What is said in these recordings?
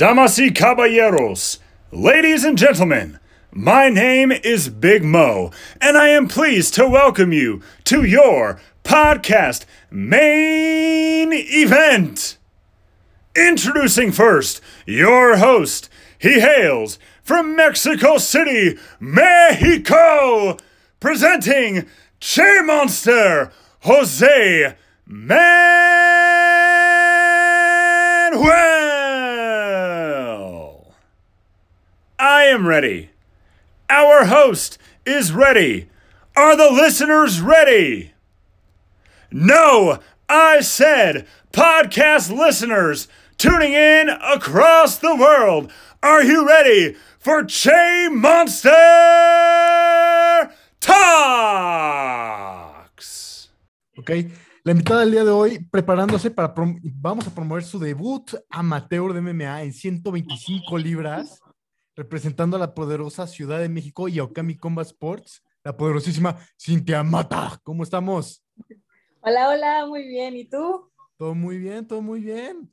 Damas y caballeros, ladies and gentlemen, my name is Big Mo, and I am pleased to welcome you to your podcast main event. Introducing first your host. He hails from Mexico City, Mexico, presenting Che Monster, Jose Manuel. I am ready. Our host is ready. Are the listeners ready? No, I said podcast listeners tuning in across the world. Are you ready for Che Monster Talks? Ok, la invitada del día de hoy preparándose para, vamos a promover su debut amateur de MMA en 125 libras, representando a la poderosa Ciudad de México y a Okami Combat Sports, la poderosísima Cintia Mata. ¿Cómo estamos? Hola, hola, muy bien. ¿Y tú? Todo muy bien, todo muy bien.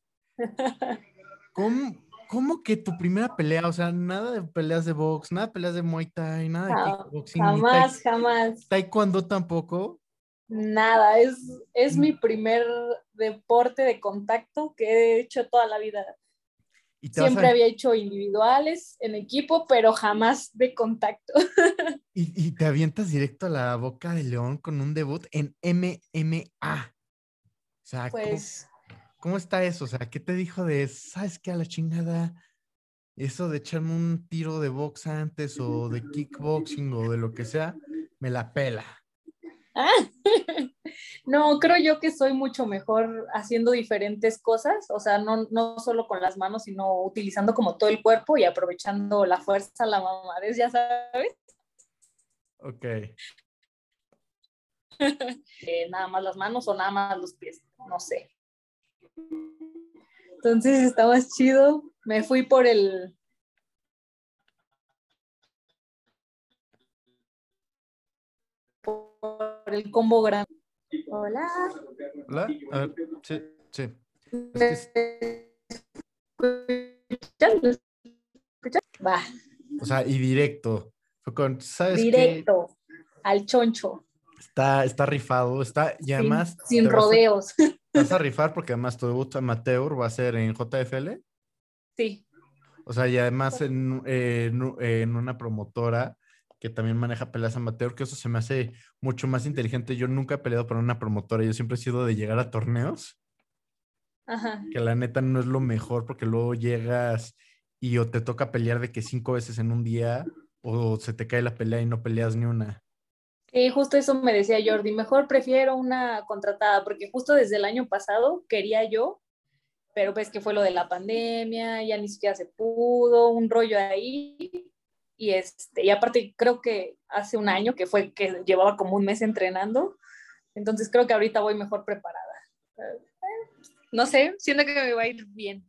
¿Cómo, cómo que tu primera pelea? O sea, nada de peleas de box, nada de peleas de Muay Thai, nada de Ja- kickboxing, Jamás, jamás. taekwondo tampoco. Nada. Es, es mi primer deporte de contacto que he hecho toda la vida. Y Siempre a- había hecho individuales en equipo, pero jamás de contacto. Y, y te avientas directo a la boca de león con un debut en MMA. O sea, ¿cómo- Pues ¿cómo, está eso? O sea, ¿qué te dijo de, sabes qué, a la chingada? Eso de echarme un tiro de box antes o de kickboxing o de lo que sea, me la pela. no, creo yo que soy mucho mejor haciendo diferentes cosas, o sea, no, no solo con las manos, sino utilizando como todo el cuerpo y aprovechando la fuerza, la mamadez, ya sabes. Ok. eh, nada más las manos o nada más los pies, no sé. Entonces más chido. Me fui por el. El combo grande. Hola. ¿Hola? A ver, sí, sí. Es. Va, o sea, y directo. Fue con, ¿sabes qué? directo al choncho, Está, está rifado, está, y además... sin, te vas a- rodeos. Vas a rifar porque además tu debut amateur va a ser en JFL. Sí, O sea, y además en, eh, en u- en una promotora que también maneja peleas amateur, que eso se me hace mucho más inteligente. Yo nunca he peleado para una promotora, yo siempre he sido de llegar a torneos, ajá. que la neta no es lo mejor porque luego llegas y o te toca pelear de que cinco veces en un día o se te cae la pelea y no peleas ni una. Y justo eso me decía Jordi, mejor prefiero una contratada, porque justo desde el año pasado quería yo, pero pues que fue lo de la pandemia, ya ni siquiera se pudo, un rollo ahí. Y, este, y aparte creo que hace un año que fue que llevaba como un mes entrenando, entonces creo que ahorita voy mejor preparada. Eh, No sé, siento que me va a ir bien.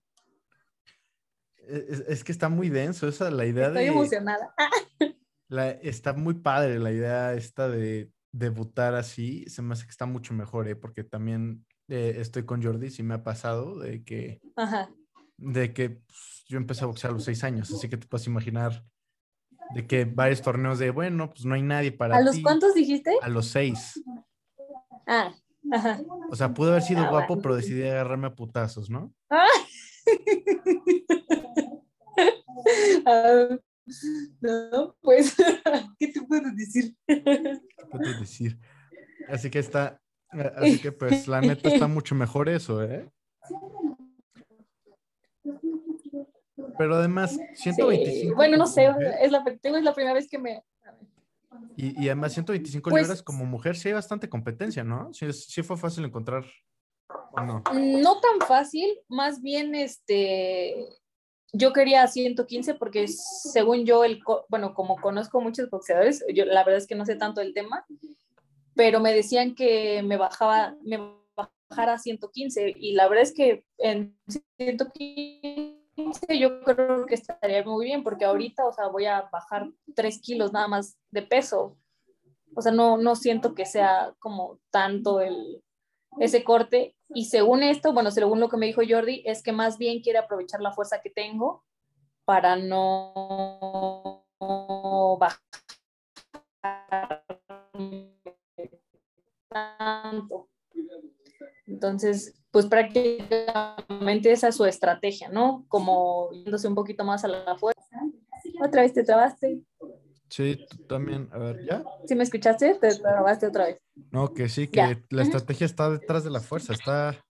Es, es que está muy denso esa, la idea Estoy de... emocionada. Ah, La, está muy padre la idea esta de debutar así. Se me hace que está mucho mejor, ¿eh? Porque también eh, estoy con Jordi, sí me ha pasado de que, Ajá. de que pues, yo empecé a boxear a los seis años, así que te puedes imaginar de que varios torneos de, bueno, pues no hay nadie para ¿A los cuántos dijiste? A los seis. Ah, ajá. O sea, pude haber sido Ah, guapo, bueno. pero decidí agarrarme a putazos, ¿no? Ah. Ah, no, pues, ¿qué te puedo decir? ¿Qué puedes decir? Así que está, a- así que pues la neta está mucho mejor eso, ¿eh? Pero además, 125. Sí, Bueno, no sé, mujer- es la, es la primera vez que me... Y, y además 125 Pues- libras como mujer sí hay bastante competencia, ¿no? Sí, sí fue fácil encontrar. ¿O no? No tan fácil, más bien, este, yo quería 115 porque según yo, el, bueno, como conozco muchos boxeadores, yo la verdad es que no sé tanto el tema, pero me decían que me bajaba, me bajara a 115 y la verdad es que en 115 yo creo que estaría muy bien porque ahorita, o sea, voy a bajar 3 kilos nada más de peso. O sea, no, no siento que sea como tanto el, ese corte. Y según esto, bueno, según lo que me dijo Jordi, es que más bien quiere aprovechar la fuerza que tengo para no bajar tanto. Entonces, pues prácticamente esa es su estrategia, ¿no? Como yéndose un poquito más a la fuerza. Otra vez te trabaste. Sí, tú también. A ver, ¿ya? ¿Sí me escuchaste? Te trabaste otra vez. No, que sí, que Ya. la estrategia está detrás de la fuerza. Está.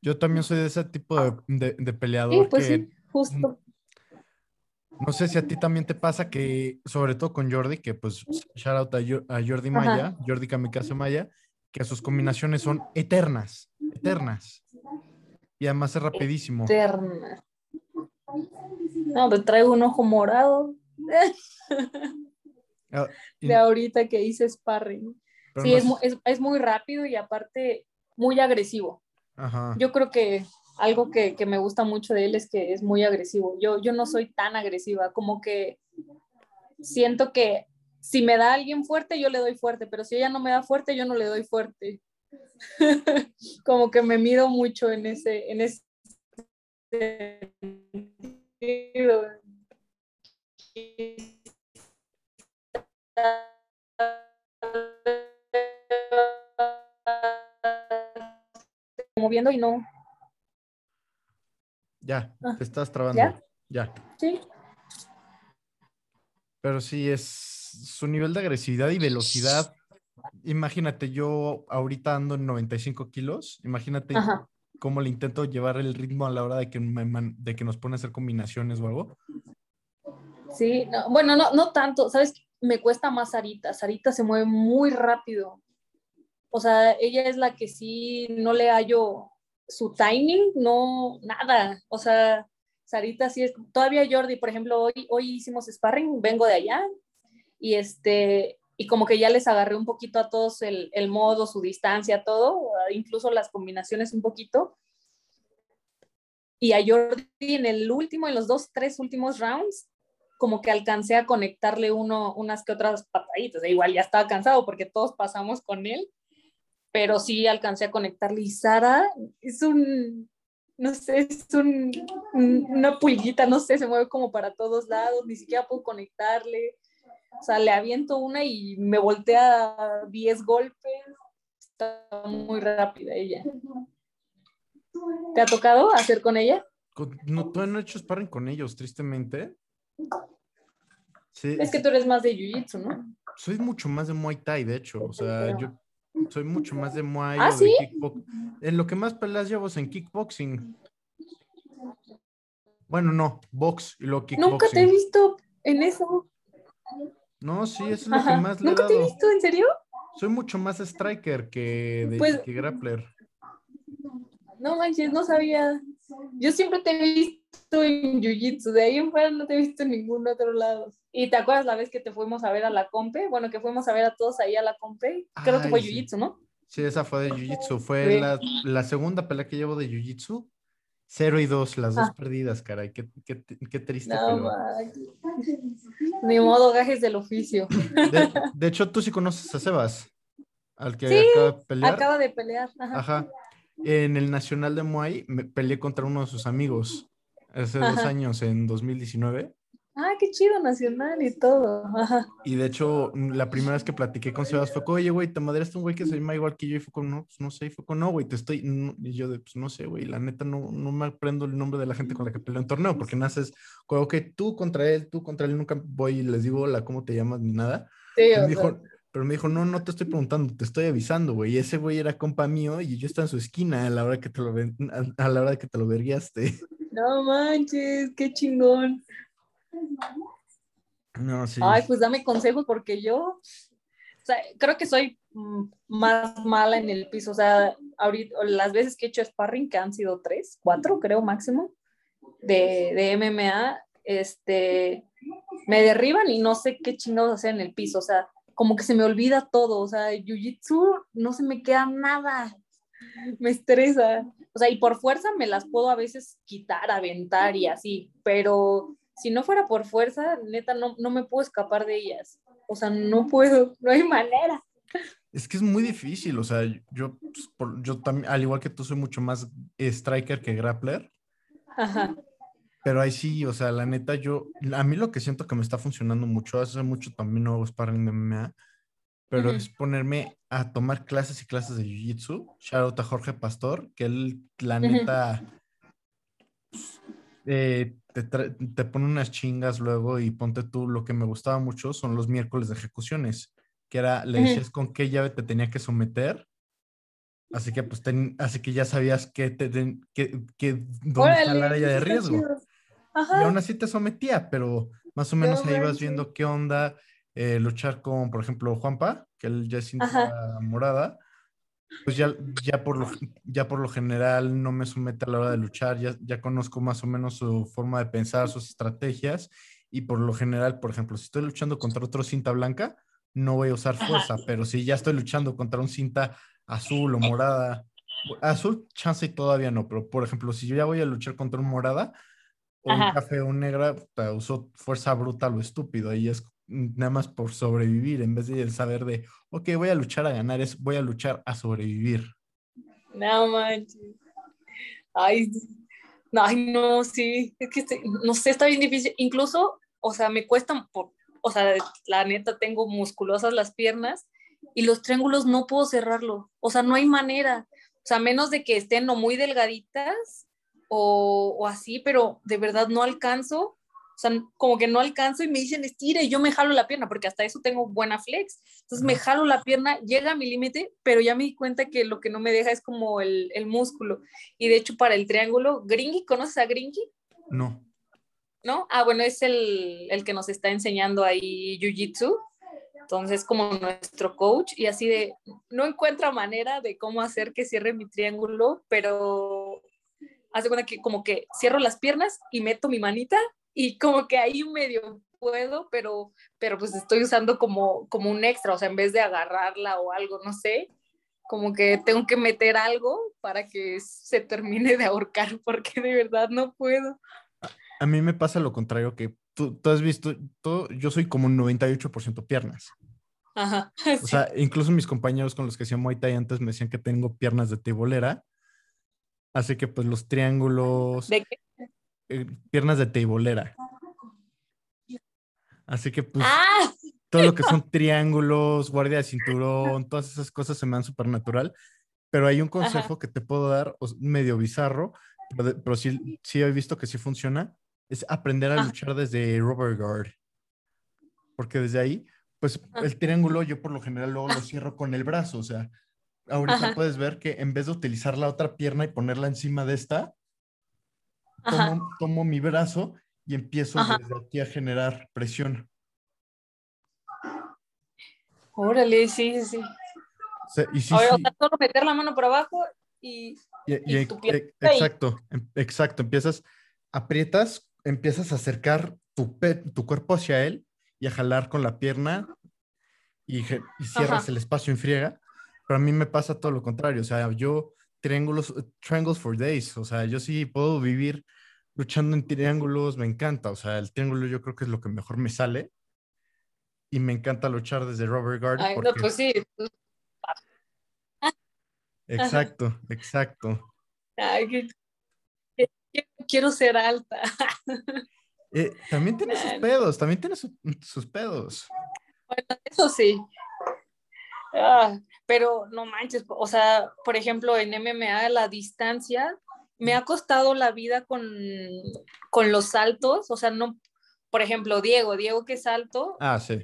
Yo también soy de ese tipo de, de- de peleador Sí, pues que sí, justo. no sé si a ti también te pasa que, sobre todo con Jordi, que pues shout out a, Jordi Ajá. Maya, Jordi Kamikaze Maya, que sus combinaciones son eternas, eternas. Y además es rapidísimo. Eterna. No, pues traigo un ojo morado Ah, y- de ahorita que hice sparring. pero Sí, no es, es, es muy rápido y aparte muy agresivo. Ajá. Yo creo que algo que, que me gusta mucho de él es que es muy agresivo. Yo, yo no soy tan agresiva, como que siento que si me da alguien fuerte, yo le doy fuerte, pero si ella no me da fuerte, yo no le doy fuerte. como que me mido mucho en ese, en ese sentido. Moviendo y no, Ya, Ah, te estás trabando. ¿ya? Ya. sí, Pero sí, es su nivel de agresividad y velocidad. Imagínate, yo ahorita ando en 95 kilos. Imagínate ajá. cómo le intento llevar el ritmo a la hora de que, me de que nos pone a hacer combinaciones o algo. Sí, no, bueno, no, no tanto, ¿sabes? Me cuesta más Sarita. Sarita se mueve muy rápido. O sea, ella es la que sí no le hallo su timing, no, nada. O sea, Sarita sí es, todavía Jordi, por ejemplo, hoy, hoy hicimos sparring, vengo de allá, y este, y como que ya les agarré un poquito a todos el, el modo, su distancia, todo, incluso las combinaciones un poquito. Y a Jordi en el último, en los dos, tres últimos rounds, como que alcancé a conectarle uno, unas que otras pataditas. E igual ya estaba cansado porque todos pasamos con él, pero sí alcancé a conectarle. Y Sara es un, no sé, es un, un- una pulguita, no sé, se mueve como para todos lados, ni siquiera puedo conectarle. O sea, le aviento una y me voltea 10 golpes. Está muy rápida ella. ¿Te ha tocado hacer con ella? Con- No, todavía no he hecho sparring con ellos, tristemente. Sí, Es que tú eres más de Jiu-Jitsu, ¿no? soy mucho más de Muay Thai, de hecho. O sea, yo soy mucho más de Muay ¿Ah, o de sí? En lo que más peleas llevo es en kickboxing. Bueno, no, box y luego kickboxing. Nunca te he visto en eso. No, sí, eso es lo que más le he ¿Nunca te he visto? ¿En serio? Soy mucho más striker que, de, Pues- que grappler. No manches, no sabía. Yo siempre te he visto en Jiu-Jitsu, de ahí en fuera no te he visto en ningún otro lado. ¿Y te acuerdas la vez que te fuimos a ver a la compe? Bueno, que fuimos a ver a todos ahí a la compe. Creo que fue sí. Jiu-Jitsu, ¿no? Sí, esa fue de Jiu-Jitsu. Fue Sí. la, la segunda pelea que llevo de Jiu-Jitsu. Cero y dos, las dos Ah. perdidas, caray. Qué, qué- qué triste, No. Ni modo, gajes del oficio. De, de hecho, tú sí conoces a Sebas, al que Sí, acaba de pelear. Acaba de pelear. Ajá. Ajá. En el Nacional de Muay me peleé contra uno de sus amigos hace dos años, en 2019. Ah, qué chido, nacional y todo. Ajá. Y de hecho, la primera vez que platiqué con Sebas fue, oye, güey, te madreaste un güey que se llama igual que yo. Y fue con, no, pues no sé. Y fue con, no, güey, te estoy. no". Y yo, de, pues no sé, güey, la neta no, no me aprendo el nombre de la gente con la que peleo en torneo, porque naces, como que tú contra él, tú contra él, nunca voy y les digo, hola, ¿cómo te llamas? Ni nada. Sí, Y me dijo, pero me dijo, no, no te estoy preguntando, te estoy avisando, güey. Y ese güey era compa mío y yo estaba en su esquina a la hora que te lo, a, a la hora que te lo verguiaste. no manches, qué chingón. No, sí. Ay, pues dame consejos porque yo, creo que soy mm, más mala en el piso. O sea, ahorita, las veces que he hecho sparring, que han sido tres, cuatro, creo máximo, de, de MMA, este, me derriban y no sé qué chingados hacer en el piso. O sea, como que se me olvida todo. O sea, jiu-jitsu no se me queda nada. Me estresa. O sea, y por fuerza me las puedo a veces quitar, aventar y así, pero si no fuera por fuerza, neta, no, no me puedo escapar de ellas. O sea, no puedo, no hay manera. Es que es muy difícil, o sea, yo, pues, por- yo también, al igual que tú, soy mucho más striker que grappler, Ajá. pero ahí sí, o sea, la neta, yo, a mí lo que siento que me está funcionando mucho, hace mucho también no hago sparring de MMA, pero es ponerme a tomar clases y clases de Jiu-Jitsu. Shout out a Jorge Pastor, que él, la neta, eh, te, te pone unas chingas luego y ponte tú, lo que me gustaba mucho son los miércoles de ejecuciones, que era, le decías con qué llave te tenía que someter. Así que pues ten- así que ya sabías que te, que, que- dónde está Órale, área de riesgo. chido. Y Ajá. aún así te sometía, pero más o menos No ahí vas viendo qué onda eh, luchar con, por ejemplo, Juanpa, que él ya es cinta Ajá. morada. Pues ya, ya, por lo, ya por lo general no me somete a la hora de luchar, ya, ya conozco más o menos su forma de pensar, sus estrategias, y por lo general, por ejemplo, si estoy luchando contra otro cinta blanca, no voy a usar Ajá. fuerza, pero si ya estoy luchando contra un cinta azul o morada, azul, chance todavía no, pero por ejemplo, si yo ya voy a luchar contra un morada o un café o un negra, uso fuerza bruta lo estúpido y es nada más por sobrevivir en vez de saber de, ok, voy a luchar a ganar, es voy a luchar a sobrevivir. No manches. Ay, ay, no, sí. Es que este- no sé, está bien difícil. Incluso, o sea, me cuestan, por, o sea, la neta tengo musculosas las piernas y los triángulos no puedo cerrarlo. O sea, no hay manera. O sea, menos de que estén o muy delgaditas o, o así, pero de verdad no alcanzo. O sea, como que no alcanzo y me dicen estira y yo me jalo la pierna, porque hasta eso tengo buena flex. Entonces me jalo la pierna, llega a mi límite, pero ya me di cuenta que lo que no me deja es como el, el músculo. Y de hecho, para el triángulo, Gringy, ¿conoces a Gringy? No. ¿No? Ah, bueno, es el, el que nos está enseñando ahí Jiu-Jitsu. Entonces, como nuestro coach, y así de, no encuentra manera de cómo hacer que cierre mi triángulo, pero hace cuenta que como que cierro las piernas y meto mi manita y como que ahí medio puedo, pero, pero pues estoy usando como, como un extra, o sea, en vez de agarrarla o algo, no sé, como que tengo que meter algo para que se termine de ahorcar, porque de verdad no puedo. A mí me pasa lo contrario, que tú, tú has visto, todo, yo soy como un 98% piernas. Ajá. O sea, incluso mis compañeros con los que hacía Muay Thai antes me decían que tengo piernas de teibolera. Así que pues los triángulos, ¿De qué? Eh, piernas de teibolera. Así que pues ¡Ah! todo lo que son triángulos, guardia de cinturón, todas esas cosas se me dan súper natural. Pero hay un consejo que te puedo dar, medio bizarro, pero, pero sí, sí he visto que sí funciona, es aprender a Ajá. luchar desde rubber guard. Porque desde ahí, pues Ajá. el triángulo yo por lo general luego lo cierro con el brazo. O sea, ahorita Ajá. puedes ver que en vez de utilizar la otra pierna y ponerla encima de esta. Tomo, tomo mi brazo y empiezo Ajá. desde aquí a generar presión. Órale, sí, sí, sí. O sea, y sí, Ahora, o sí, sea, solo meter la mano por abajo y Y, y- y tu pierna e- ahí. exacto, em- exacto. Empiezas, aprietas, empiezas a acercar tu, pe- tu cuerpo hacia él y a jalar con la pierna y, cierras Ajá. el espacio en friega. Pero a mí me pasa todo lo contrario. O sea, yo triángulos, triangles for days. O sea, yo sí puedo vivir luchando en triángulos, me encanta. O sea, el triángulo yo creo que es lo que mejor me sale. Y me encanta luchar desde Robert Guard. Ay, no, porque- pues sí. Exacto, exacto. Ay, que- que- que- quiero ser alta. Eh, también tiene sus pedos, también tiene su- sus pedos. Bueno, eso sí. Ah, pero no manches, o sea, por ejemplo, en MMA la distancia me ha costado la vida con, con los saltos, o sea, no, por ejemplo, Diego, Diego que salto, Ah, sí.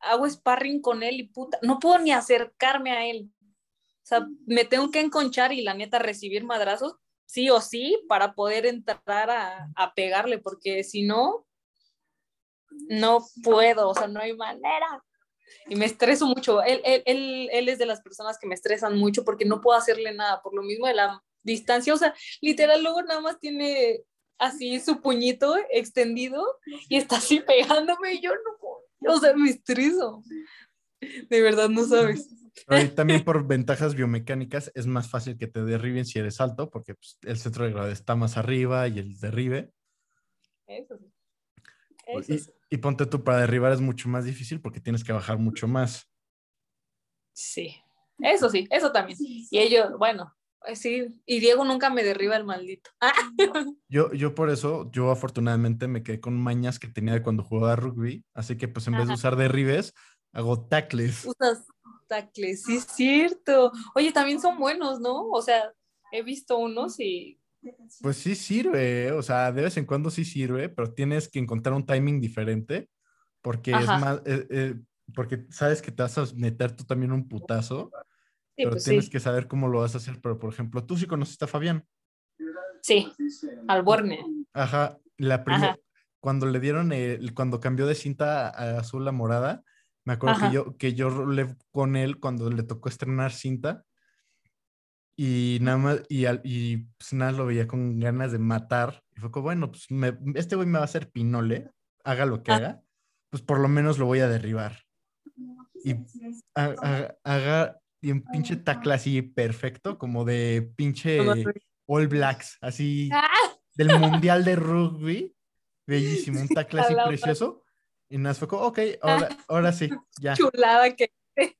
hago sparring con él y puta, no puedo ni acercarme a él. O sea, me tengo que enconchar y la neta recibir madrazos, sí o sí, para poder entrar a, a pegarle, porque si no, no puedo, o sea, no hay manera. Y me estreso mucho. Él, él, él, él es de las personas que me estresan mucho porque no puedo hacerle nada, por lo mismo de la distancia. O sea, literal, luego nada más tiene así su puñito extendido y está así pegándome y yo no puedo. O sea, me estreso. De verdad, no sabes. Pero también por ventajas biomecánicas es más fácil que te derriben si eres alto, porque pues, el centro de gravedad está más arriba y el derribe. Eso sí. Eso Y, sí. Y ponte tú, para derribar es mucho más difícil porque tienes que bajar mucho más. Sí, eso sí, eso también. Y ellos, bueno, pues sí, y Diego nunca me derriba el maldito. Yo, yo por eso, yo afortunadamente me quedé con mañas que tenía de cuando jugaba rugby, así que pues en vez de Ajá. usar derribes, hago tackles. Usas tacles, sí es cierto. Oye, también son buenos, ¿no? O sea, he visto unos y Pues sí sirve, o sea, de vez en cuando sí sirve, pero tienes que encontrar un timing diferente, porque es más, eh, eh, porque sabes que te vas a meter tú también un putazo, sí, pero pues tienes sí. que saber cómo lo vas a hacer. Pero por ejemplo, tú sí conociste a Fabián. Sí, al Borne. Ajá, la primera, cuando le dieron, el, cuando cambió de cinta a azul a morada, me acuerdo Ajá. que yo, que yo rolé con él cuando le tocó estrenar cinta y nada más, y, al- y pues nada, lo veía con ganas de matar. Y fue como, bueno, pues me- este güey me va a hacer pinole, haga lo que Ah. haga, pues por lo menos lo voy a derribar. Y ha- ha- haga y un pinche tackle así perfecto, como de pinche All Blacks, así Ah, del Mundial de Rugby. Bellísimo, un tackle así precioso. Y nada, fue como, ok, ahora, ahora sí, ya. chulada que.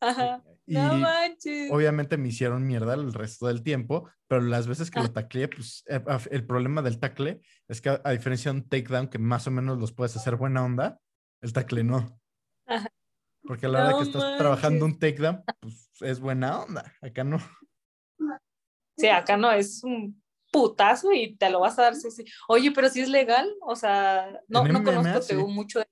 Ajá. Y No manches. obviamente me hicieron mierda el resto del tiempo, pero las veces que Ah. lo tacleé, pues eh, el problema del tackle es que a, a diferencia de un takedown que más o menos los puedes hacer buena onda, el tackle no. Porque a la hora No que estás trabajando un takedown, pues es buena onda. Acá no. Sí, acá no es un putazo y te lo vas a dar. Sí, sí. Oye, pero si es legal, o sea, no, no MMA, conozco sí. Mucho. de-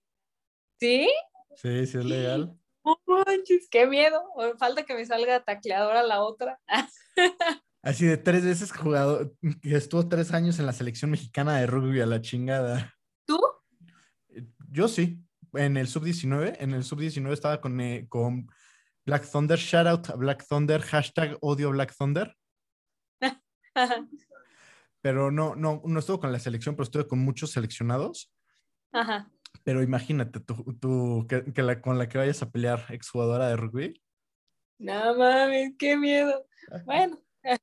¿Sí? Sí, sí es legal. Manches, qué miedo. Falta que me salga tacleadora la otra. Así de tres veces jugado, que estuvo tres años en la selección mexicana de rugby a la chingada. ¿Tú? Yo sí, en el sub-19, en el sub-19 estaba con, eh, con Black Thunder, shout out a Black Thunder, hashtag odio Black Thunder, pero no, no, no estuve con la selección, pero estuve con muchos seleccionados. Ajá. Pero imagínate, tú, tú que, que la, con la que vayas a pelear exjugadora de rugby. No mames, qué miedo. Bueno, eh,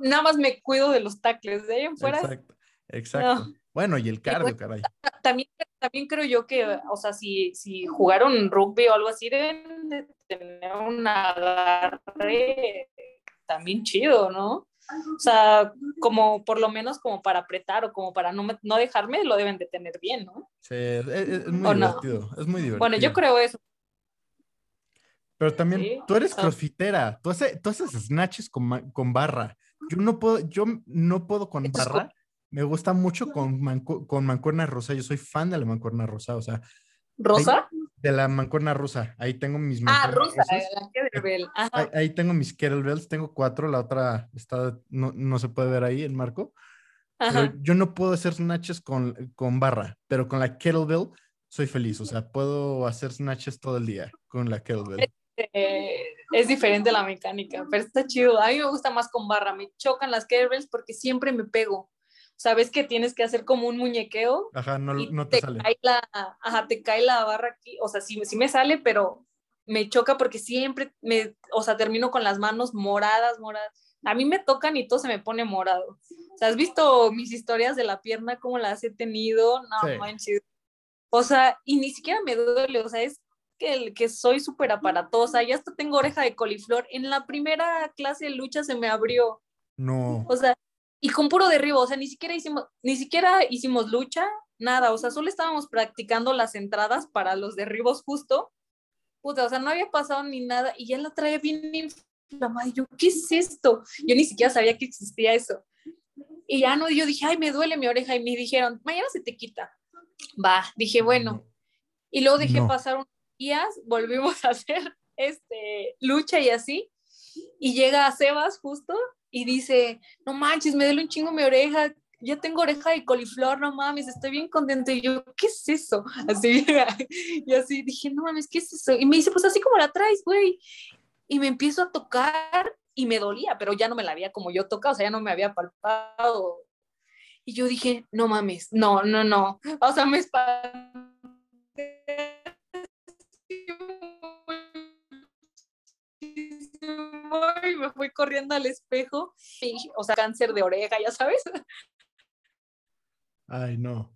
nada más me cuido de los tacles. De ahí en fuera, Exacto, exacto. Bueno, y el cardio, caray. también, también creo yo que, o sea, si, si jugaron rugby o algo así, deben de tener un agarre también chido, ¿no? O sea, como por lo menos como para apretar o como para no, me- no dejarme, lo deben de tener bien, ¿no? Sí, es, es- muy ¿O no? divertido, es muy divertido. Bueno, yo creo eso. Pero también Sí. tú eres Ah. crossfitera, tú haces, tú haces snatches con, con barra. Yo no puedo, yo no puedo con barra. Me gusta mucho con, mancu- con mancuerna rusa. Yo soy fan de la mancuerna rusa, o sea, ¿Rosa? de la mancuerna rusa. Ahí tengo mis Ah, rusa, la kettlebell. Ahí, Ajá. ahí tengo mis kettlebells, tengo cuatro, la otra está, no, no se puede ver ahí el marco. Pero yo no puedo hacer snatches con, con barra, pero con la kettlebell soy feliz. O sea, puedo hacer snatches todo el día con la kettlebell. Eh, es diferente la mecánica, pero está chido. A mí me gusta más con barra. Me chocan las kettlebells porque siempre me pego. Sabes que tienes que hacer como un muñequeo Ajá, no, y no te te, sale. cae la, ajá, te cae la barra aquí. O sea, sí, sí me sale, pero me choca porque siempre me, o sea, termino con las manos moradas, moradas. A mí me tocan y todo se me pone morado. O sea, ¿has visto mis historias de la pierna, cómo las he tenido? No Sí. manches. O sea, y ni siquiera me duele, o sea, es que, el- que soy súper aparatosa, ya hasta tengo oreja de coliflor. En la primera clase de lucha se me abrió, No. o sea, y con puro derribo, o sea, ni siquiera hicimos, ni siquiera hicimos lucha, nada, o sea, solo estábamos practicando las entradas para los derribos justo. Puta, o sea, no había pasado ni nada y ya la traía bien inflamada. Y yo, ¿qué es esto? Yo ni siquiera sabía que existía eso. Y ya no, yo dije, ay, me duele mi oreja. Y me dijeron, mañana se te quita. Va, dije, bueno. Y luego dejé No. pasar unos días, volvimos a hacer este, lucha y así. Y llega Sebas justo y dice, no manches, me duele un chingo mi oreja, ya tengo oreja de coliflor, no mames, estoy bien contento. Y yo, ¿qué es eso? Así, y así dije, no mames, ¿qué es eso? Y me dice, pues así como la traes, güey. Y me empiezo a tocar y me dolía, pero ya no me la había como yo tocado, o sea, ya no me había palpado. Y yo dije, no mames, no, no, no. O sea, me espanté. Y me fui corriendo al espejo, y, o sea, cáncer de oreja, ya sabes. Ay, no.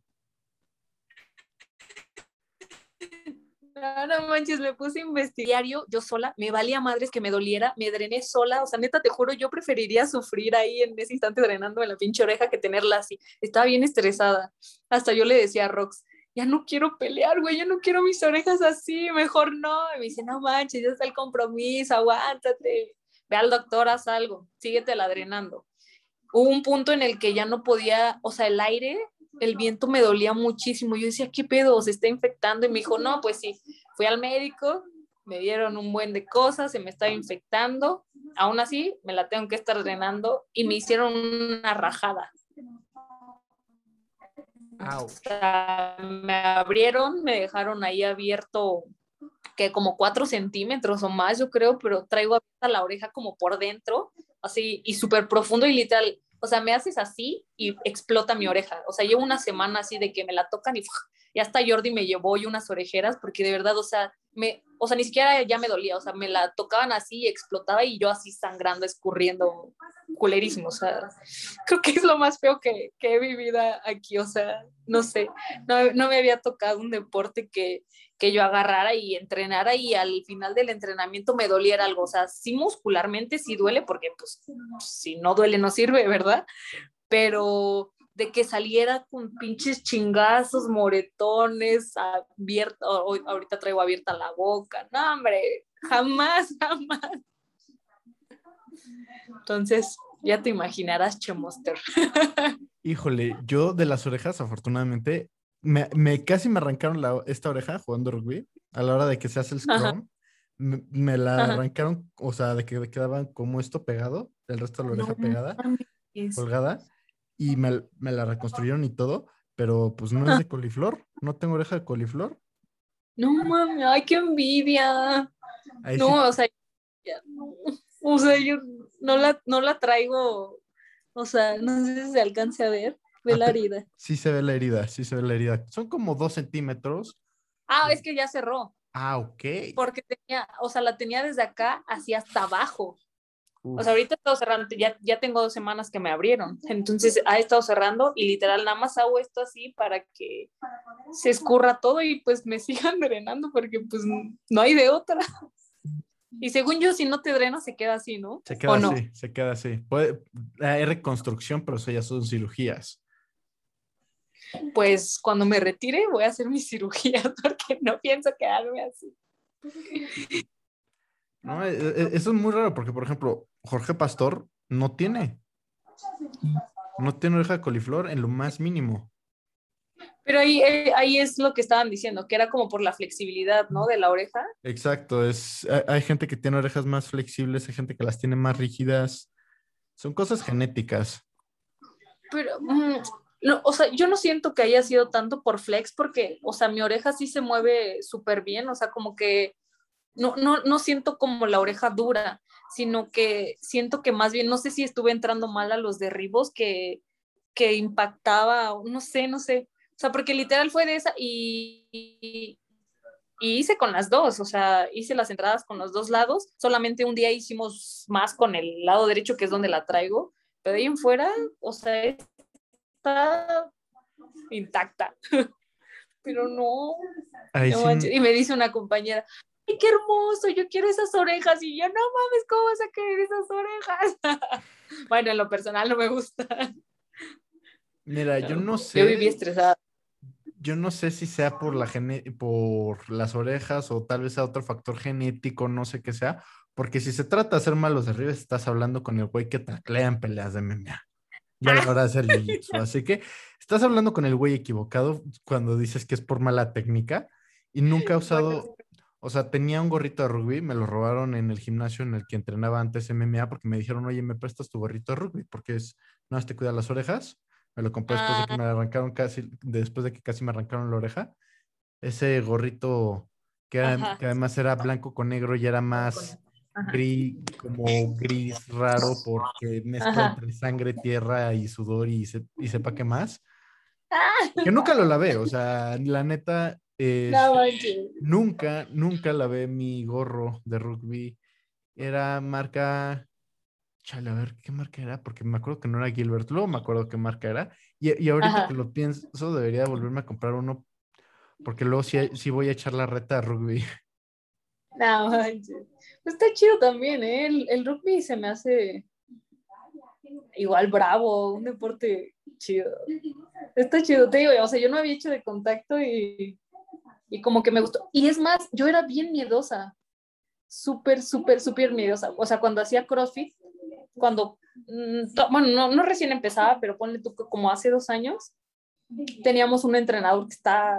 No, no manches, me puse a investigar yo sola, me valía madres que me doliera, me drené sola, o sea, neta, te juro, yo preferiría sufrir ahí en ese instante drenando en la pinche oreja que tenerla así. Estaba bien estresada. Hasta yo le decía a Rox, ya no quiero pelear, güey, ya no quiero mis orejas así, mejor no. Y me dice, no manches, ya está el compromiso, aguántate, ve al doctor, haz algo, síguete la drenando. Hubo un punto en el que ya no podía, o sea, el aire el viento me dolía muchísimo. Yo decía, ¿qué pedo? Se está infectando. Y me dijo, no, pues sí. Fui al médico, me dieron un buen de cosas, se me estaba infectando. Aún así, me la tengo que estar drenando y me hicieron una rajada. me abrieron, me dejaron ahí abierto que como cuatro centímetros o más, yo creo, pero traigo abierta la oreja como por dentro, así, y súper profundo y literal, o sea, me haces así y explota mi oreja. O sea, llevo una semana así de que me la tocan y, y hasta Jordi me llevó y unas orejeras porque de verdad, o sea, me, o sea, ni siquiera ya me dolía, o sea, me la tocaban así y explotaba y yo así sangrando, escurriendo, o sea, creo que es lo más feo que, que he vivido aquí, o sea, no sé, no, no me había tocado un deporte que, que yo agarrara y entrenara y al final del entrenamiento me doliera algo. O sea, sí muscularmente sí duele porque pues si no duele no sirve, ¿verdad? Pero de que saliera con pinches chingazos, moretones, abierta, ahorita traigo abierta la boca. No, hombre, jamás, jamás. Entonces, ya te imaginarás, Chemoster. Híjole, yo de las orejas, afortunadamente, me, casi me arrancaron esta oreja jugando rugby a la hora de que se hace el scrum. Me, la arrancaron, o sea, de que quedaban como esto pegado, el resto de la oreja pegada, colgada, y me, la reconstruyeron y todo, pero pues no es de coliflor, no tengo oreja de coliflor. No mames, ay, qué envidia. no, o sea, o sea, yo no la, no la traigo, o sea, no sé si se alcance a ver. Ve la herida. Sí se ve la herida, sí se ve la herida. Son como dos centímetros. Ah, es que ya cerró. Ah, ok. Porque tenía, o sea, la tenía desde acá hacia hasta abajo. O sea, ahorita he estado cerrando, ya, ya tengo dos semanas que me abrieron. Entonces ha estado cerrando y literal nada más hago esto así para que se escurra todo y pues me sigan drenando porque pues no hay de otra. Y según yo, si no te drena, se queda así, ¿no? Se queda así, se queda así. Puede, hay reconstrucción, pero eso ya son cirugías pues cuando me retire voy a hacer mi cirugía porque no pienso quedarme así. No, e, e, eso es muy raro porque, por ejemplo, Jorge Pastor no tiene. No tiene oreja de coliflor en lo más mínimo. Pero ahí, eh, ahí es lo que estaban diciendo, que era como por la flexibilidad, ¿no? De la oreja. Exacto, es, hay gente que tiene orejas más flexibles, hay gente que las tiene más rígidas. Son cosas genéticas. Pero, mm, o sea, yo no siento que haya sido tanto por flex porque, o sea, mi oreja sí se mueve súper bien, o sea, como que no, no, no siento como la oreja dura, sino que siento que más bien, no sé si estuve entrando mal a los derribos que, que impactaba, no sé, no sé, sea, porque literal fue de esa y, y, hice con las dos, o sea, hice las entradas con los dos lados, solamente un día hicimos más con el lado derecho, que es donde la traigo, pero ahí en fuera, o sea, está intacta. Pero no. Y me dice una compañera, ¡ay, qué hermoso! Yo quiero esas orejas. Y yo, no mames, ¿cómo vas a querer esas orejas? bueno, en lo personal no me gustan. Mira, yo no sé. Yo viví estresada. Yo no sé si sea por, la por las orejas o tal vez sea otro factor genético, no sé qué sea, porque si se trata de hacer malos de arriba, estás hablando con el güey que taclea en peleas de MMA ya la hora de hacer jiu-jitsu. Así que estás hablando con el güey equivocado cuando dices que es por mala técnica y nunca ha usado, o sea, tenía un gorrito de rugby, me lo robaron en el gimnasio en el que entrenaba antes MMA porque me dijeron, oye, ¿me prestas tu gorrito de rugby? Porque es, no, te cuida las orejas. Me lo compré después de que me ah. arrancaron casi, después de que casi me arrancaron la oreja. Ese gorrito que, que además era blanco con negro y era más gris, como gris raro porque mezcla entre sangre, tierra y sudor y, y sepa qué más. Que nunca lo lavé, o sea, la neta, nunca, nunca lavé mi gorro de rugby. Era marca, chale, a ver, ¿qué marca era? Porque me acuerdo que no era Gilbert, luego me acuerdo qué marca era. Y, y ahorita que lo pienso, debería volverme a comprar uno porque luego sí, sí voy a echar la reta a rugby. No, manches. Pues está chido también, ¿eh? El, el rugby se me hace igual bravo, un deporte chido. Está chido, te digo, o sea, yo no había hecho de contacto y, y como que me gustó. Y es más, yo era bien miedosa, súper, súper, súper miedosa. O sea, cuando hacía CrossFit, cuando, mm, bueno, no, no recién empezaba, pero ponle tú que como hace dos años, teníamos un entrenador que está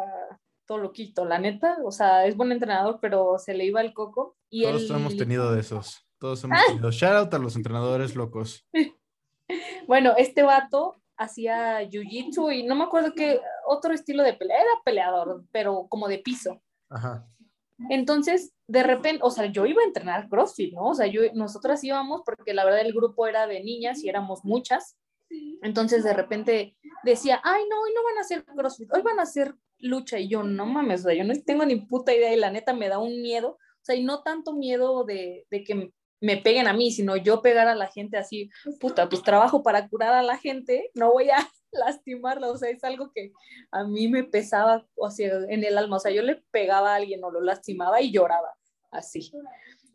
todo loquito, la neta. O sea, es buen entrenador, pero se le iba el coco. Y Todos él, hemos tenido de esos. Todos hemos tenido. Shout out a los entrenadores locos. Bueno, este vato hacía jiu-jitsu y no me acuerdo qué otro estilo de pelea, era peleador, pero como de piso. Ajá. Entonces, de repente, o sea, yo iba a entrenar CrossFit, ¿no? O sea, yo, nosotras íbamos porque la verdad el grupo era de niñas y éramos muchas. Entonces, de repente decía, ay, no, hoy no van a hacer CrossFit, hoy van a hacer lucha. Y yo, no mames, o sea, yo no tengo ni puta idea y la neta me da un miedo. O sea, y no tanto miedo de, de que me peguen a mí, sino yo pegar a la gente así, puta, pues trabajo para curar a la gente, no voy a lastimarla, o sea, es algo que a mí me pesaba o sea, en el alma, o sea, yo le pegaba a alguien o lo lastimaba y lloraba, así.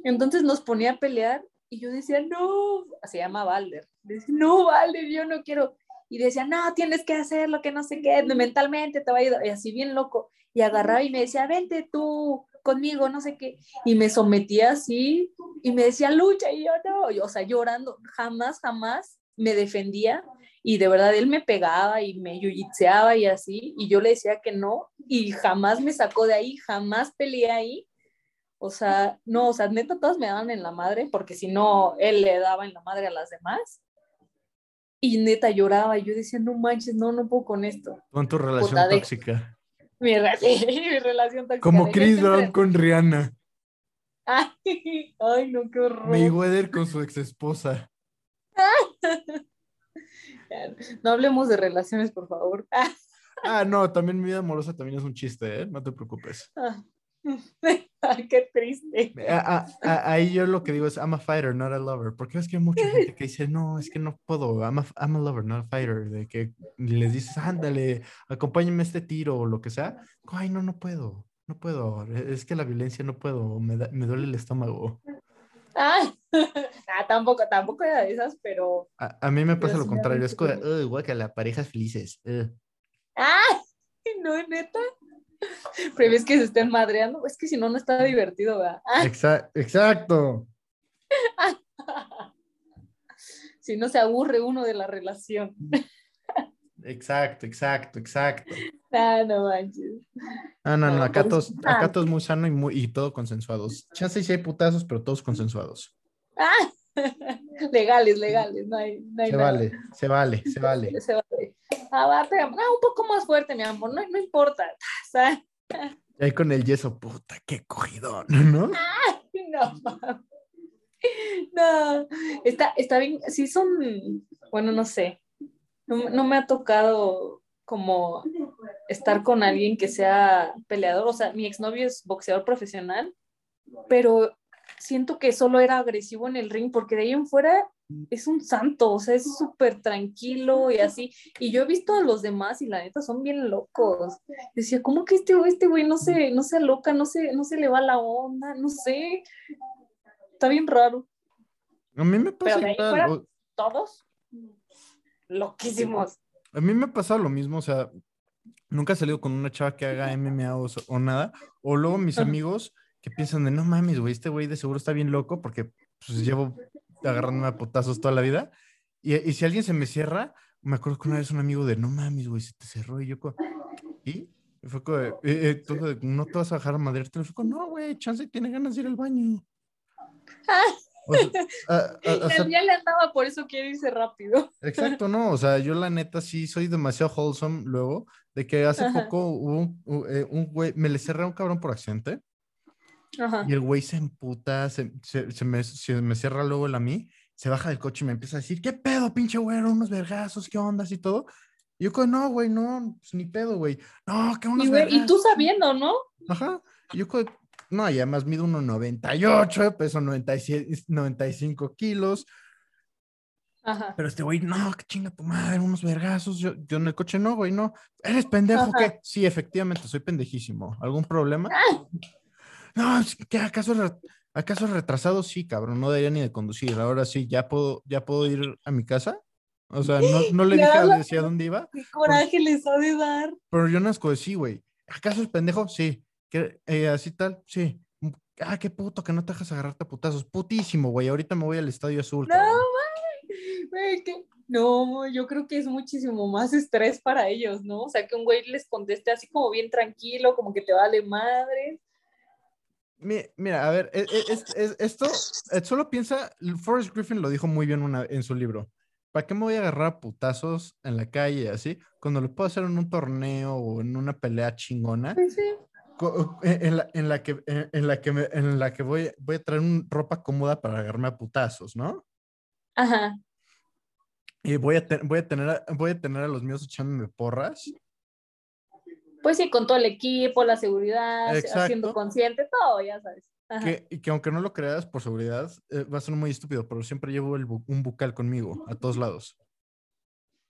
Entonces nos ponía a pelear y yo decía, no, se llama Valder, no, Valder, yo no quiero. Y decía, no, tienes que hacerlo, que no sé qué, mentalmente te va a ayudar, así bien loco. Y agarraba y me decía, vente tú conmigo, no sé qué. Y me sometía así y me decía, lucha, y yo no, o sea, llorando, jamás, jamás me defendía. Y de verdad él me pegaba y me yuyitseaba y así, y yo le decía que no, y jamás me sacó de ahí, jamás peleé ahí. O sea, no, o sea, neta, todas me daban en la madre, porque si no, él le daba en la madre a las demás. Y neta lloraba, y yo decía, no manches, no, no puedo con esto. Con tu relación Puta de- tóxica. Mi, re- mi relación tóxica. Como Chris Brown con Rihanna. Ay, ay, no, qué horror. Mayweather con su ex esposa. No hablemos de relaciones, por favor. Ah, Ah, no, también mi vida amorosa también es un chiste, ¿eh? No te preocupes. ah. Qué triste. A- a- ahí yo lo que digo es, I'm a fighter, not a lover. Porque es que hay mucha gente que dice, no, es que no puedo, I'm a, I'm a lover, not a fighter. De que les dices, ándale, acompáñame a este tiro o lo que sea. Ay, no, no puedo, no puedo. Es que la violencia no puedo, me, da- me duele el estómago. Ah, ah, tampoco, tampoco era de esas, pero. A, mí me pasa lo contrario, es como, uy, guácala, parejas felices. ugh". ¡Ah! No, neta. Es que se estén madreando. Es que si no, no está divertido, ¿verdad? Ah, Exa- exacto. si no se aburre uno de la relación. Exacto, exacto, exacto. Ah, no manches. Ah, no, no, acá pues, todos, acá ah. todo es muy sano y, muy, y todo consensuados. Chance sí hay putazos, pero todos consensuados. Ah, legales, legales, no hay, no hay Se nada. vale, se vale, se vale. Se vale. Pégame. Ah, un poco más fuerte, mi amor, no, no importa. O sea, Y ahí con el yeso, puta, qué cogidón, ¿no? no, no, está, está bien, sí son, bueno, no sé, no, no me ha tocado como estar con alguien que sea peleador, o sea, mi exnovio es boxeador profesional, pero siento que solo era agresivo en el ring, porque de ahí en fuera es un santo, o sea, es súper tranquilo y así, y yo he visto a los demás y la neta son bien locos, decía, ¿cómo que este güey, este güey no se, no se aloca, no se, no se le va la onda, no sé, está bien raro. A mí me pasa Pero de ahí Todos loquísimos. A mí me ha pasado lo mismo, o sea, nunca he salido con una chava que haga MMA o, o nada. O luego mis amigos que piensan de, no mames, güey, este güey de seguro está bien loco porque pues llevo agarrándome a potazos toda la vida. Y, y si alguien se me cierra, me acuerdo que una vez un amigo de, no mames, güey, se te cerró. Y yo, ¿y? Y fue como, de, "Eh, eh, tú no te vas a dejar a madrearte. Y fue como, no, güey, chance tiene ganas de ir al baño. O sea, a- a- o sea, ya le andaba, por eso quiere irse rápido. Exacto, no, o sea, yo la neta sí soy demasiado wholesome luego, de que hace Ajá. poco hubo un, u- eh, un güey, me le cerré a un cabrón por accidente Ajá. y el güey se emputa, se, se, se me, se me cierra luego él a mí, se baja del coche y me empieza a decir, ¿qué pedo, pinche güero? Unos vergazos, ¿qué ondas y todo? Y yo no, güey, no, pues ni pedo, güey. No, que unos Y, güey, y tú vergazos". sabiendo, ¿no? Ajá. Y yo no, y además mido 1,98, peso 97, 95 kilos. Ajá. Pero este güey, no, que chinga tu madre, unos vergazos. Yo, yo en el coche no, güey, no. ¿Eres pendejo Ajá. qué? Sí, efectivamente, soy pendejísimo. ¿Algún problema? Ah. No, que ¿acaso, ¿acaso retrasado? Sí, cabrón, no debería ni de conducir. Ahora sí, ¿ya puedo, ya puedo ir a mi casa? O sea, no, no le dije a decía dónde iba, Qué coraje les ha de dar. pero yo nazco de sí, güey. ¿Acaso es pendejo? Sí. ¿Que, eh, así tal? Sí. Ah, qué puto, que no te dejas agarrarte a putazos. Putísimo, güey. Ahorita me voy al Estadio Azul. No, güey, No, yo creo que es muchísimo más estrés para ellos, ¿no? O sea, que un güey les conteste así como bien tranquilo, como que te vale madre. Mi- Mira, a ver, e- e- es- es- esto eh, solo piensa, Forrest Griffin lo dijo muy bien una, en su libro. ¿Para qué me voy a agarrar a putazos en la calle así? Cuando lo puedo hacer en un torneo o en una pelea chingona, sí. co- en la, en la que, en en la que, me- en la que voy, voy a traer un ropa cómoda para agarrarme a putazos, ¿no? Ajá. Y voy a, voy a, tener, voy a tener a los míos echándome porras. Pues sí, con todo el equipo, la seguridad, Exacto. haciendo consciente, todo, ya sabes. Ajá. Que, y que aunque no lo creas por seguridad, eh, va a ser muy estúpido, pero siempre llevo el bu- un bucal conmigo a todos lados.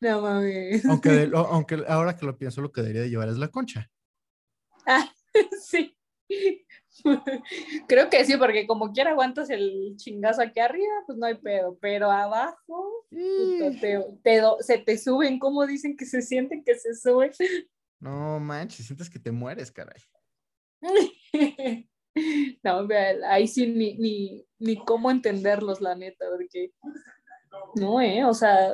No mames. Aunque, de- o- aunque ahora que lo pienso, lo que debería de llevar es la concha. Ah, sí. Creo que sí, porque como quiera aguantas el chingazo aquí arriba, pues no hay pedo, pero abajo puta, te, se te suben, como dicen que se sienten que se suben? No manches, sientes que te mueres, caray. No, vea, ahí sí ni, ni, ni cómo entenderlos, la neta, porque no, eh, o sea,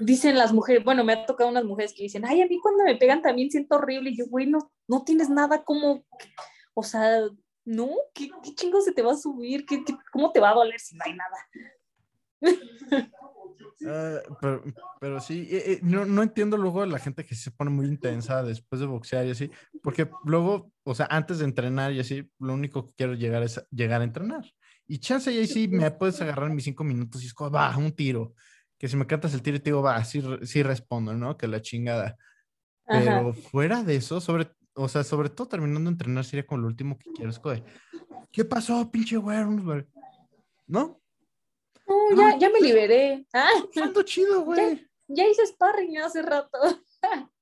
dicen las mujeres, bueno, me ha tocado unas mujeres que dicen, ay, a mí cuando me pegan también siento horrible, y yo, güey, no, tienes nada como, o sea, no, ¿qué, chingo se te va a subir? ¿Qué, qué- cómo te va a doler si no hay nada? Ah, pero, pero sí, eh, eh, no, no entiendo luego a la gente que se pone muy intensa después de boxear y así, porque luego, o sea, antes de entrenar y así, lo único que quiero llegar es llegar a entrenar. Y chance y ahí sí me puedes agarrar mis cinco minutos y es como, va, un tiro. Que si me cantas el tiro y te digo, va, sí, sí respondo, ¿no? Que la chingada. Ajá. Pero fuera de eso, sobre, o sea, sobre todo terminando de entrenar sería como lo último que quiero. Es como ¿qué pasó, pinche güero? ¿No? No, ya, ya me liberé. Ah, Ando chido, güey. ya hice sparring hace rato.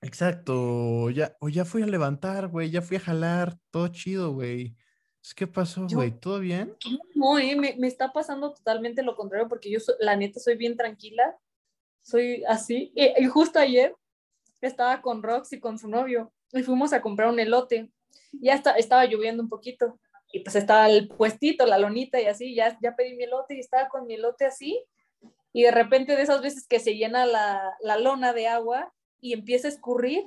Exacto, ya, o ya fui a levantar, güey, ya fui a jalar, todo chido, güey. Es, ¿Qué pasó, güey? ¿Todo bien? No, eh, me, me está pasando totalmente lo contrario porque yo, so- la neta, soy bien tranquila. Soy así. Y, y justo ayer estaba con Rox y con su novio y fuimos a comprar un elote. Ya está, estaba lloviendo un poquito y pues estaba el puestito, la lonita y así. Ya, ya pedí mi elote y estaba con mi elote así. Y de repente de esas veces que se llena la, la lona de agua y empieza a escurrir.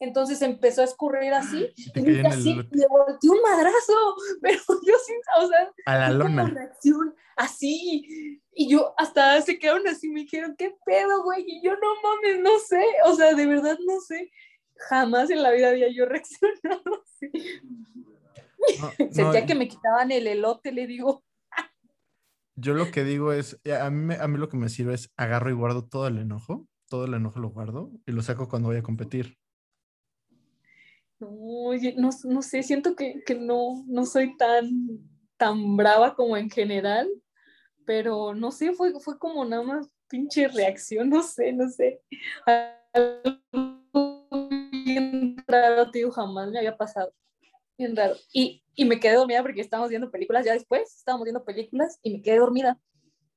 Entonces empezó a escurrir así Y te y el así, le volteé un madrazo, pero yo sin, o sea, A la lona. reacción así. Y yo hasta se quedaron así, me dijeron, ¿qué pedo, güey? Y yo no mames, no sé, o sea, de verdad no sé. Jamás en la vida había yo reaccionado así. No, Sentía no, que me quitaban el elote, le digo. Yo lo que digo es, eh, a mí, a mí lo que me sirve es agarro y guardo todo el enojo, todo el enojo lo guardo y lo saco cuando voy a competir. No, no sé, siento que, que no, no soy tan, tan brava como en general, pero no sé, fue, fue como nada más pinche reacción, no sé, no sé. Algo bien raro, tío, jamás me había pasado. Bien raro. Y, y me quedé dormida porque estábamos viendo películas ya después, estábamos viendo películas y me quedé dormida.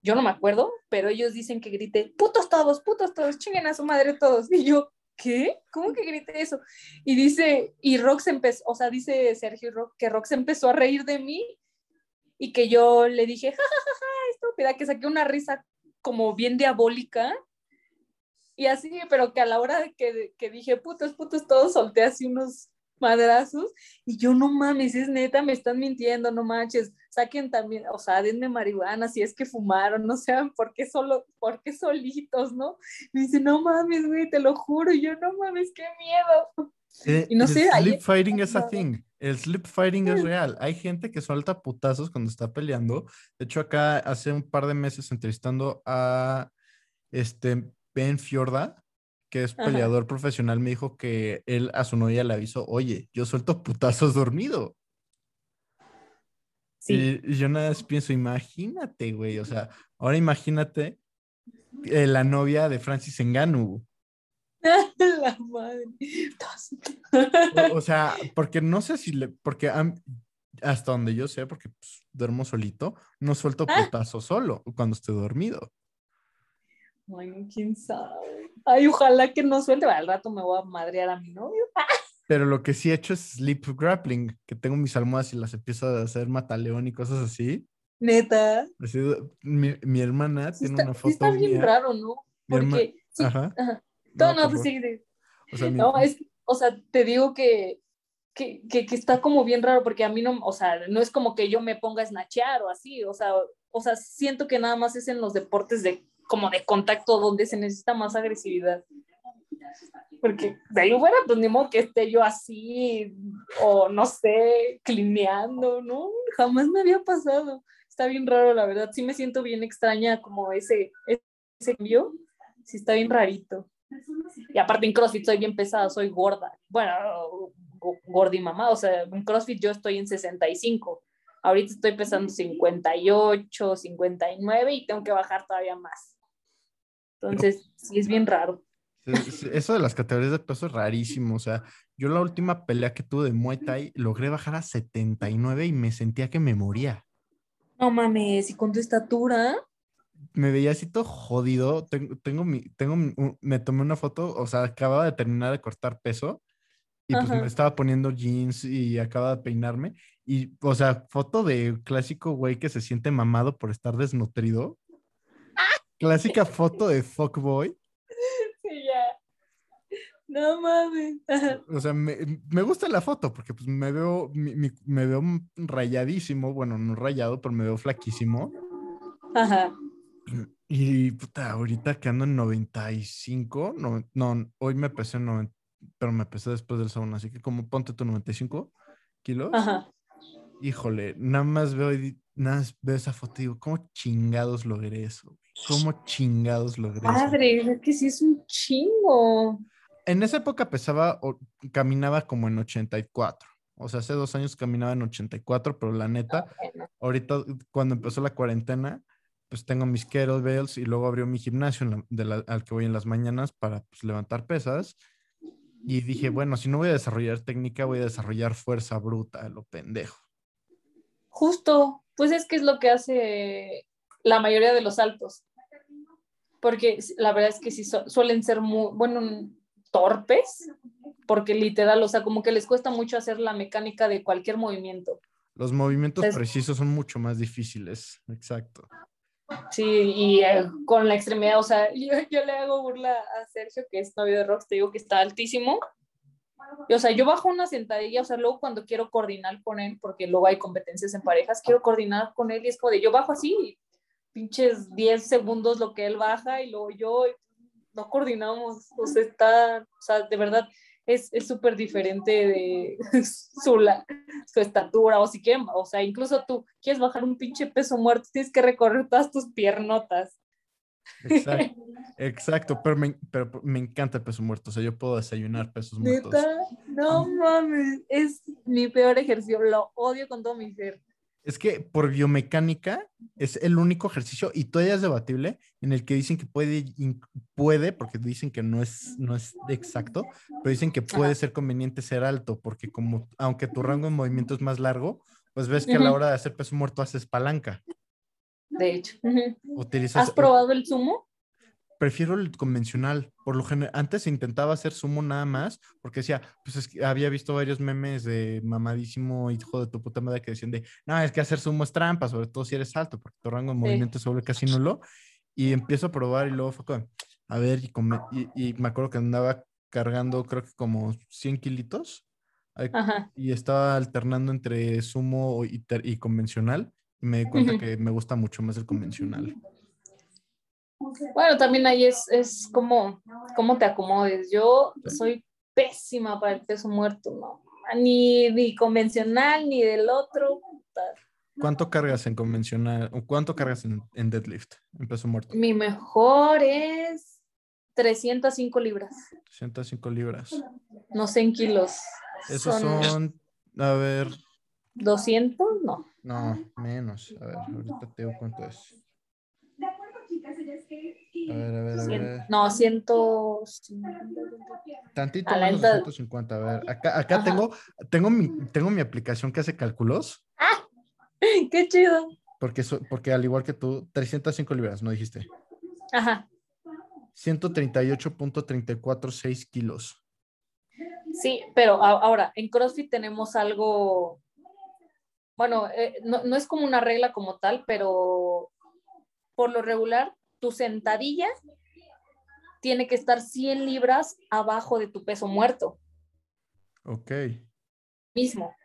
Yo no me acuerdo, pero ellos dicen que grité, putos todos, putos todos, chinguen a su madre todos. Y yo, ¿qué? ¿Cómo que grité eso? Y dice, y Rox empezó, o sea, dice Sergio Rock, que Rox empezó a reír de mí y que yo le dije, ja, ja, ja, ja, estúpida, que saqué una risa como bien diabólica. Y así, pero que a la hora de que, que dije, putos, putos, todos solté así unos madrazos. Y yo, no mames, es neta, me están mintiendo, no manches. Saquen también, o sea, denme marihuana si es que fumaron, no sean, ¿por qué solo, por qué solitos, no? Me dice, no mames, güey, te lo juro. Y yo, no mames, qué miedo. Eh, Y no el sé, sleep fighting es a thing. El sleep fighting es real. Hay gente que suelta putazos cuando está peleando. De hecho, acá hace un par de meses entrevistando a este Ben Fiorda, que es Ajá. peleador profesional, me dijo que él a su novia le avisó, oye, yo suelto putazos dormido. Sí. Y, y yo nada más pienso, imagínate, güey, o sea, ahora imagínate eh, la novia de Francis Ngannou. La madre. O, o sea, porque no sé si le, porque hasta donde yo sé, porque pues, duermo solito, no suelto Ah. putazo solo cuando estoy dormido. Ay, no, quién sabe. Ay, ojalá que no suelte. Al rato me voy a madrear a mi novio. Pero lo que sí he hecho es sleep grappling, que tengo mis almohadas y las empiezo a hacer mataleón y cosas así. Neta. Así, mi, mi hermana Sí tiene está, una sí foto está bien mía. raro, ¿no? Herma- Porque. sí, Ajá. ajá. No, No, no, pues sí, sí. O sea, mi- No, es, o sea, te digo que, que, que, que está como bien raro porque a mí no, o sea, no es como que yo me ponga a snatchear o así, o sea, o sea, siento que nada más es en los deportes de como de contacto donde se necesita más agresividad. Porque de ahí fuera, pues ni modo que esté yo así o no sé, clineando, ¿no? Jamás me había pasado. Está bien raro, la verdad. Sí me siento bien extraña como ese, ese cambio. Sí está bien rarito. Y aparte en CrossFit soy bien pesada, soy gorda. Bueno, go- gorda y mamá, o sea, en CrossFit yo estoy en 65. Ahorita estoy pesando 58, 59 y tengo que bajar todavía más. Entonces, sí es bien raro. Eso de las categorías de peso es rarísimo. O sea, yo la última pelea que tuve de Muay Thai logré bajar a 79 y me sentía que me moría. No mames, y con tu estatura, Me veía así todo jodido. Tengo, tengo mi, tengo mi- un- me tomé una foto, o sea, acababa de terminar de cortar peso y pues Ajá. me estaba poniendo jeans y acababa de peinarme. Y, o sea, foto de clásico güey que se siente mamado por estar desnutrido. Clásica foto de fuckboy. sí, ya. No mames. O sea, me, me gusta la foto porque pues me veo, me veo rayadísimo, bueno, no rayado, pero me veo flaquísimo. Ajá. Y puta, ahorita que ando en 95, no, no, hoy me pesé en 90, pero me pesé después del sauna, así que como ponte tu 95 kilos. Ajá. Híjole, nada más veo, nada más veo esa foto y digo, ¿cómo chingados logré eso? ¿Cómo chingados logré eso? Padre, es que sí es un chingo. En esa época pesaba, o caminaba como en 84. O sea, hace dos años caminaba en 84, pero la neta, ahorita cuando empezó la cuarentena, pues tengo mis kettlebells y luego abrió mi gimnasio la- de la- al que voy en las mañanas para pues, levantar pesas. Y dije, bueno, si no voy a desarrollar técnica, voy a desarrollar fuerza bruta, lo pendejo. Justo, pues es que es lo que hace la mayoría de los saltos. Porque la verdad es que sí su- suelen ser muy, bueno, torpes, porque literal, o sea, como que les cuesta mucho hacer la mecánica de cualquier movimiento. Los movimientos precisos son mucho más difíciles. Exacto. Sí, y eh, con la extremidad, o sea, yo, yo le hago burla a Sergio, que es novio de Rox, te digo que está altísimo. O sea, yo bajo una sentadilla, o sea, luego cuando quiero coordinar con él, porque luego hay competencias en parejas, quiero coordinar con él y es como de yo bajo así, pinches 10 segundos lo que él baja y luego yo no coordinamos, o sea, está, o sea, de verdad es es súper diferente de su, la- su estatura, o si quieren, o sea, incluso tú quieres bajar un pinche peso muerto, tienes que recorrer todas tus piernotas. Exacto. Exacto, pero me, pero me encanta el peso muerto. O sea, yo puedo desayunar pesos muertos. Neta, no mames, es mi peor ejercicio, lo odio con todo mi ser. Es que por biomecánica es el único ejercicio, y todavía es debatible, en el que dicen que puede, puede porque dicen que no es, no es exacto, pero dicen que puede Ajá. ser conveniente ser alto, porque como, aunque tu rango de movimiento es más largo, pues ves que a la hora de hacer peso muerto haces palanca. De hecho. Utilizas, ¿Has probado el sumo? prefiero el convencional. Por lo general, antes intentaba hacer sumo nada más, porque decía, pues es que había visto varios memes de mamadísimo hijo de tu puta madre que decían de, no, es que hacer sumo es trampa, sobre todo si eres alto, porque tu rango de Sí. movimiento se vuelve casi nulo. Y empiezo a probar y luego fue como, a ver, y, come- y, y me acuerdo que andaba cargando creo que como 100 kilitos Ajá. y estaba alternando entre sumo y, y convencional. Me di cuenta que me gusta mucho más el convencional. Bueno, también ahí es, es como, cómo te acomodes. Yo soy pésima para el peso muerto, no. Ni, ni convencional, ni del otro. ¿Cuánto cargas en convencional o cuánto cargas en, en deadlift, en peso muerto? Mi mejor es 305 libras, 105 libras. no sé en kilos. Esos son, a ver, 200, no. No, menos. A ver, ahorita te digo cuánto es. De acuerdo, chicas, ella es que A ver, a ver, a ver. no, ciento... Tantito A la menos de neta- 150. A ver, acá, acá Ajá. tengo, tengo, mi, tengo mi aplicación que hace cálculos, Qué chido. porque, so- porque al igual que tú, 305 libras, ¿no dijiste? Ajá. 138.346 kilos. Sí, pero ahora, en CrossFit tenemos algo, bueno, eh, no, no es como una regla como tal, pero por lo regular, tu sentadilla tiene que estar 100 libras abajo de tu peso muerto Ok. mismo.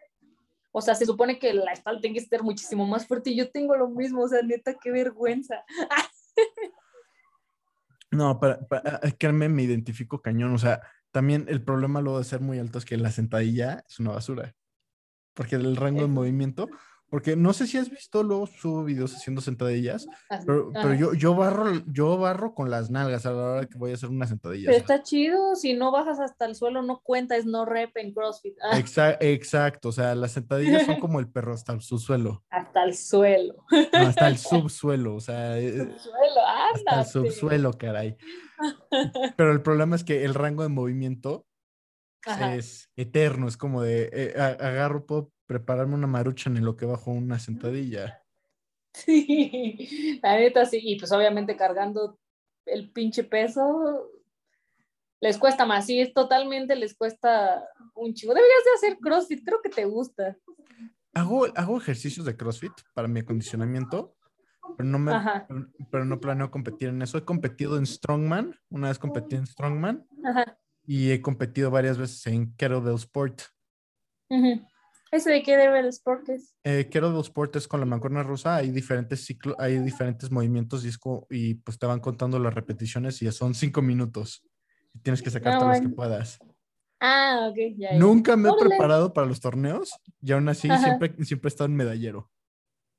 O sea, se supone que la espalda tiene que estar muchísimo más fuerte y yo tengo lo mismo, o sea, neta, qué vergüenza. No, para, para créeme, me identifico cañón. O sea, también el problema luego de ser muy alto es que la sentadilla es una basura. Porque el rango de movimiento, porque no sé si has visto, luego subo videos haciendo sentadillas, pero, pero yo, yo barro, yo barro con las nalgas a la hora que voy a hacer una sentadilla. Pero está chido, si no bajas hasta el suelo, no cuenta, es no rep en CrossFit. Ah, exa- exacto, o sea, las sentadillas son como el perro hasta el subsuelo, hasta el suelo. no, hasta el subsuelo, o sea, eh, Suelo, hasta el ándate. subsuelo, caray. Pero el problema es que el rango de movimiento Ajá. es eterno, es como de eh, agarro, puedo prepararme una marucha en lo que bajo una sentadilla. Sí, la neta sí, y pues obviamente cargando el pinche peso les cuesta más, sí, es totalmente les cuesta un chivo. Deberías de hacer CrossFit, creo que te gusta. Hago, hago ejercicios de CrossFit para mi acondicionamiento, pero no, me, pero, pero no planeo competir en eso. He competido en Strongman, una vez competí en Strongman Ajá. Y he competido varias veces en Kettlebell Sport. ujú. ¿Ese de qué debe el sport es? Eh, Kettlebell Sport es con la mancuerna rusa, hay diferentes ciclos, hay diferentes movimientos y, es co- y pues te van contando las repeticiones y son cinco minutos. Y tienes que sacar Ah, todas las que bueno. puedas. Ah, ok, ya. ya. Nunca me he Órale. preparado para los torneos y aún así Ajá. siempre, siempre he estado en medallero.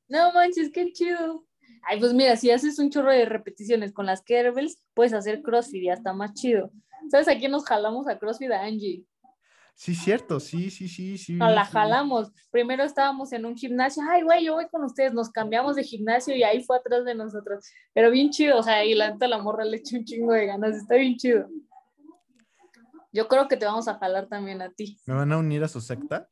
No manches, qué chido. Ay, pues mira, si haces un chorro de repeticiones con las kettlebells, puedes hacer CrossFit y hasta más chido. ¿Sabes a quién nos jalamos a CrossFit? A Angie. Sí, cierto, sí, sí, sí, sí. Nos la sí. jalamos. Primero estábamos en un gimnasio. Ay, güey, yo voy con ustedes. Nos cambiamos de gimnasio y ahí fue atrás de nosotros. Pero bien chido. O sea, y la neta la morra le echa un chingo de ganas. Está bien chido. Yo creo que te vamos a jalar también a ti. ¿Me van a unir a su secta?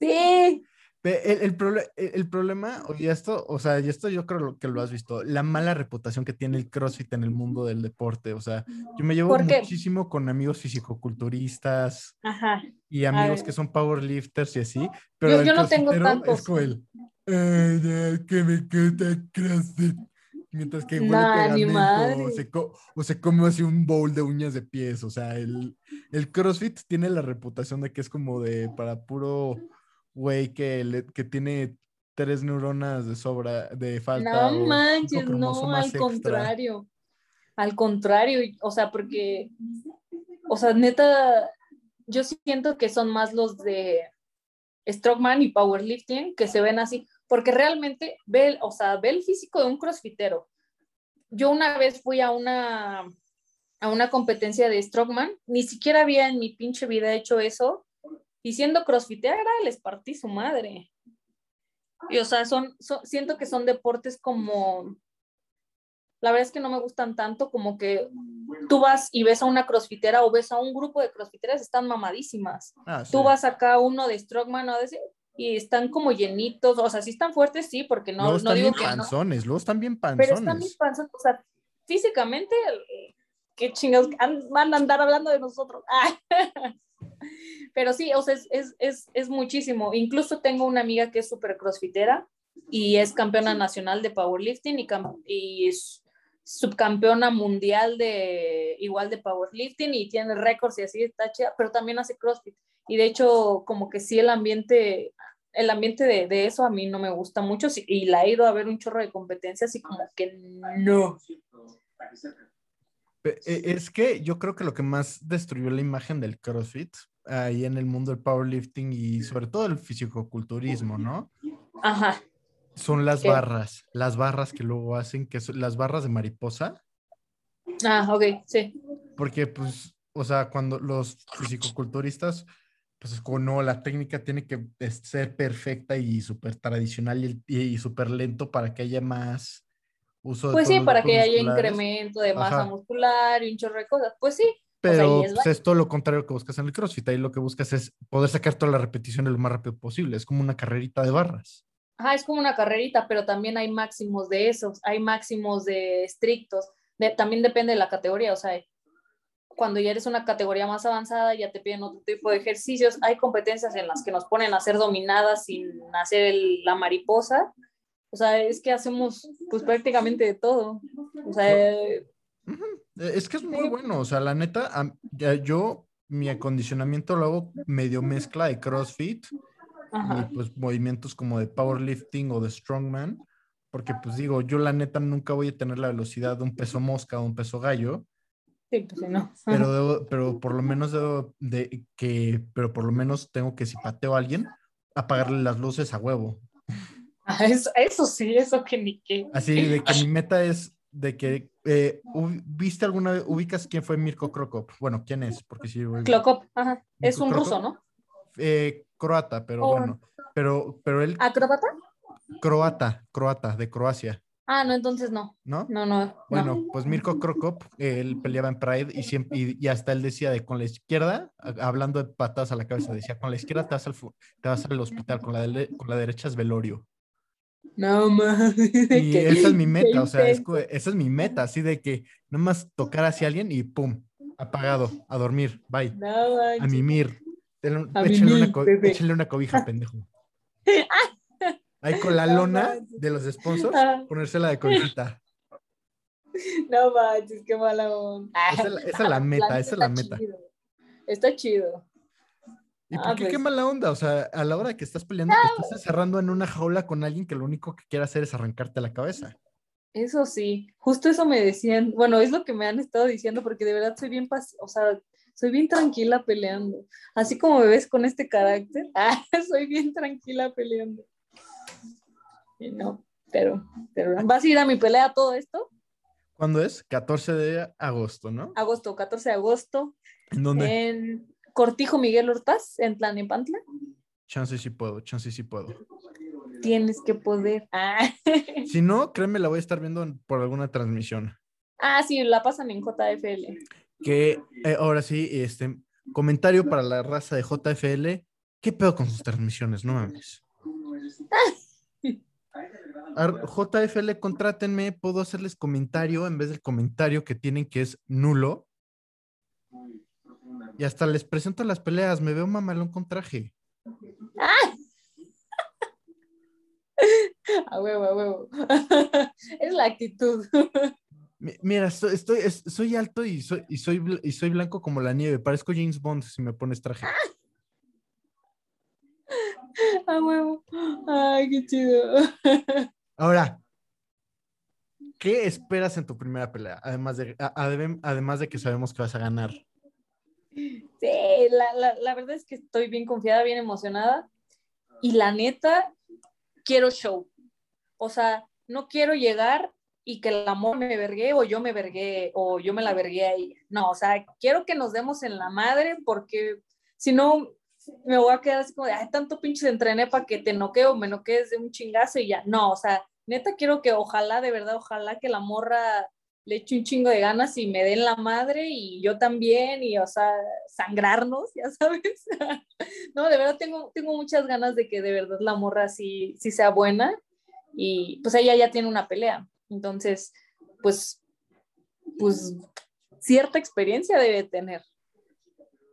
Sí. El, el, proble- el- problema, y esto, o sea, y esto yo creo que lo has visto, la mala reputación que tiene el CrossFit en el mundo del deporte. O sea, yo me llevo muchísimo con amigos fisicoculturistas Ajá. y amigos que son powerlifters y así, pero Yo- el yo no tengo tantos. Es como el, "Ay, que me quita CrossFit. Mientras que huele Nah, pegamento, o se, o se come así un bowl de uñas de pies. O sea, el, el CrossFit tiene la reputación de que es como de para puro güey que, le- que tiene tres neuronas de sobra, de falta. No manches, no, al extra. contrario. Al contrario, o sea, porque, o sea, neta, yo siento que son más los de Strongman y Powerlifting que se ven así, porque realmente ve, el- o sea, ve el físico de un crossfitero. Yo una vez fui a una, a una competencia de Strongman, ni siquiera había en mi pinche vida hecho eso, y siendo crossfitera les partí su madre. Y o sea, son, son- siento que son deportes como, la verdad es que no me gustan tanto como que tú vas y ves a una crossfitera o ves a un grupo de crossfiteras, están mamadísimas. Ah, sí. Tú vas acá uno de Strongman o de ese, y están como llenitos, o sea, sí están fuertes, sí, porque no, luego no están digo bien que no, panzones, luego están bien pero panzones. están bien panzones, o sea, físicamente, eh, qué chingados, an- van a andar hablando de nosotros. Ah. Pero sí, o sea, es, es, es, muchísimo. Incluso tengo una amiga que es súper crossfitera y es campeona nacional de powerlifting y, y es subcampeona mundial de igual de powerlifting y tiene récords y así está chida, pero también hace crossfit. Y de hecho, como que sí el ambiente, el ambiente de, de eso a mí no me gusta mucho y la he ido a ver un chorro de competencias y como que no. E- Es que yo creo que lo que más destruyó la imagen del CrossFit ahí en el mundo del powerlifting y sobre todo el fisicoculturismo, ¿no? Ajá. Son las ¿Qué? barras, las barras que luego hacen, que son las barras de mariposa, Ah, ok, sí. porque pues, o sea, cuando los fisicoculturistas, pues es como, no, la técnica tiene que es- ser perfecta y súper tradicional y, y, súper lento para que haya más, uso de Pues sí, para que haya incremento de masa Ajá. muscular y un chorro de cosas. Pues sí. Pero ahí es pues, es todo lo contrario que buscas en el CrossFit. Ahí lo que buscas es poder sacar todas las repeticiones lo más rápido posible. Es como una carrerita de barras. Ajá, es como una carrerita, pero también hay máximos de esos, hay máximos de estrictos. De- también depende de la categoría, o sea, cuando ya eres una categoría más avanzada, ya te piden otro tipo de ejercicios. Hay competencias en las que nos ponen a hacer dominadas sin hacer el- la mariposa. O sea, es que hacemos pues prácticamente de todo. O sea, Ujú. Eh, Es que es muy bueno. O sea, la neta, yo mi acondicionamiento lo hago medio mezcla de CrossFit ajá. y pues movimientos como de powerlifting o de strongman. Porque pues digo, yo la neta nunca voy a tener la velocidad de un peso mosca o un peso gallo. Sí, pues no. pero debo- pero por lo menos debo de que, pero por lo menos tengo que si pateo a alguien, apagarle las luces a huevo. Ah, Eso, eso sí, eso que ni qué. Así de que mi meta es de que eh, ¿viste alguna vez, ubicas quién fue Mirko Krokop? Bueno, ¿quién es? Porque sí, güey, Klokop, ajá. Es un Krokop. ruso, ¿no? eh, croata, pero Oh. bueno, pero, pero él, ¿Acróbata? croata, croata, de Croacia, Ah, no, entonces no. ¿no? No, no. no. Bueno, pues Mirko Krokop, él peleaba en Pride y siempre y, y hasta él decía de con la izquierda, hablando de patadas a la cabeza, decía con la izquierda te vas al, te vas al hospital, con la, con la derecha es velorio. No mames. Y esa es mi meta, o sea, es esa es mi meta, así de que nomás tocar hacia alguien y pum, apagado, a dormir, bye, No a mimir. A échale una, mimir, bebé. échale una cobija, pendejo. Ahí con la No lona manches. de los sponsors, Ah. ponérsela de cobijita. No manches, qué mala onda. Esa es la- esa es la meta, esa es la meta. chido. Está chido. ¿Y Ah, por qué qué pues. mala onda? O sea, a la hora que estás peleando, te estás encerrando en una jaula con alguien que lo único que quiere hacer es arrancarte la cabeza. Eso sí, justo eso me decían, bueno, es lo que me han estado diciendo porque de verdad soy bien, o sea, soy bien tranquila peleando. Así como me ves con este carácter, ah, soy bien tranquila peleando. Y no, pero, pero ¿vas a ir a mi pelea todo esto? ¿Cuándo es? 14 de agosto, ¿no? Agosto, 14 de agosto, ¿En dónde? en Cortijo Miguel Hortaz, en Tlanepantla. Chance sí puedo, chance sí puedo. Tienes que poder. Ah, Si no, créeme, la voy a estar viendo en- por alguna transmisión. ah sí, la pasan en JFL. Que eh, ahora sí, este comentario para la raza de JFL. ¿Qué pedo con sus transmisiones? No mames. JFL, contrátenme, puedo hacerles comentario en vez del comentario que tienen que es nulo. Y hasta les presento las peleas, me veo mamalón con traje. A huevo, a huevo. es la actitud. Mi- Mira, estoy, estoy- es- soy alto y soy, y, soy, y soy blanco como la nieve. Parezco James Bond si me pones traje. A huevo. Ay, qué chido. Ahora, ¿qué esperas en tu primera pelea? Además de, además de que sabemos que vas a ganar. Sí, la, la, la verdad es que estoy bien confiada, bien emocionada. Y la neta, quiero show. O sea, no quiero llegar y que el amor me vergue o yo me vergué o yo me la vergué a ella. No, o sea, quiero que nos demos en la madre porque si no me voy a quedar así como de, ay, tanto pinches entrené para que te noqueo, me noquees de un chingazo y ya. No, o sea, neta quiero que ojalá, de verdad, ojalá que la morra le eche un chingo de ganas y me den la madre y yo también y, o sea, sangrarnos, ya sabes. no, de verdad tengo, tengo muchas ganas de que de verdad la morra sí, sí sea buena y pues ella ya tiene una pelea. Entonces, pues, pues cierta experiencia debe tener.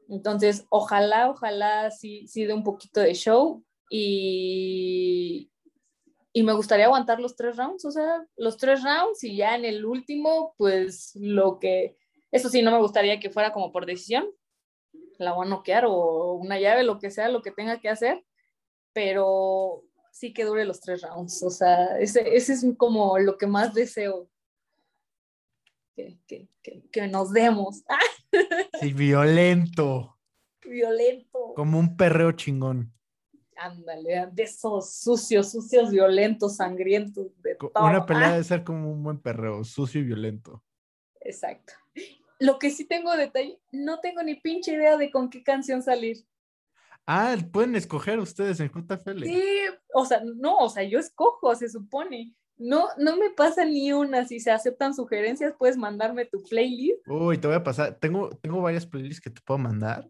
Entonces, ojalá, ojalá sí, sí dé un poquito de show y, y me gustaría aguantar los tres rounds, o sea, los tres rounds y ya en el último, pues lo que, eso sí, no me gustaría que fuera como por decisión, la voy a noquear o una llave, lo que sea, lo que tenga que hacer, pero sí que dure los tres rounds, o sea, ese, ese es como lo que más deseo. Que, que, que, que nos demos. ¡Ah! Sí, violento, Violento. como un perreo chingón. Ándale, de esos sucios, sucios, violentos, sangrientos, de todo. Una pelea Ah, debe ser como un buen perreo, sucio y violento. exacto. Lo que sí tengo detalle, no tengo ni pinche idea de con qué canción salir. Ah, pueden escoger ustedes en JFL. Sí, o sea, no, o sea, yo escojo, se supone, No, no me pasa ni una. Si se aceptan sugerencias, puedes mandarme tu playlist. Uy, te voy a pasar. Tengo, tengo varias playlists que te puedo mandar.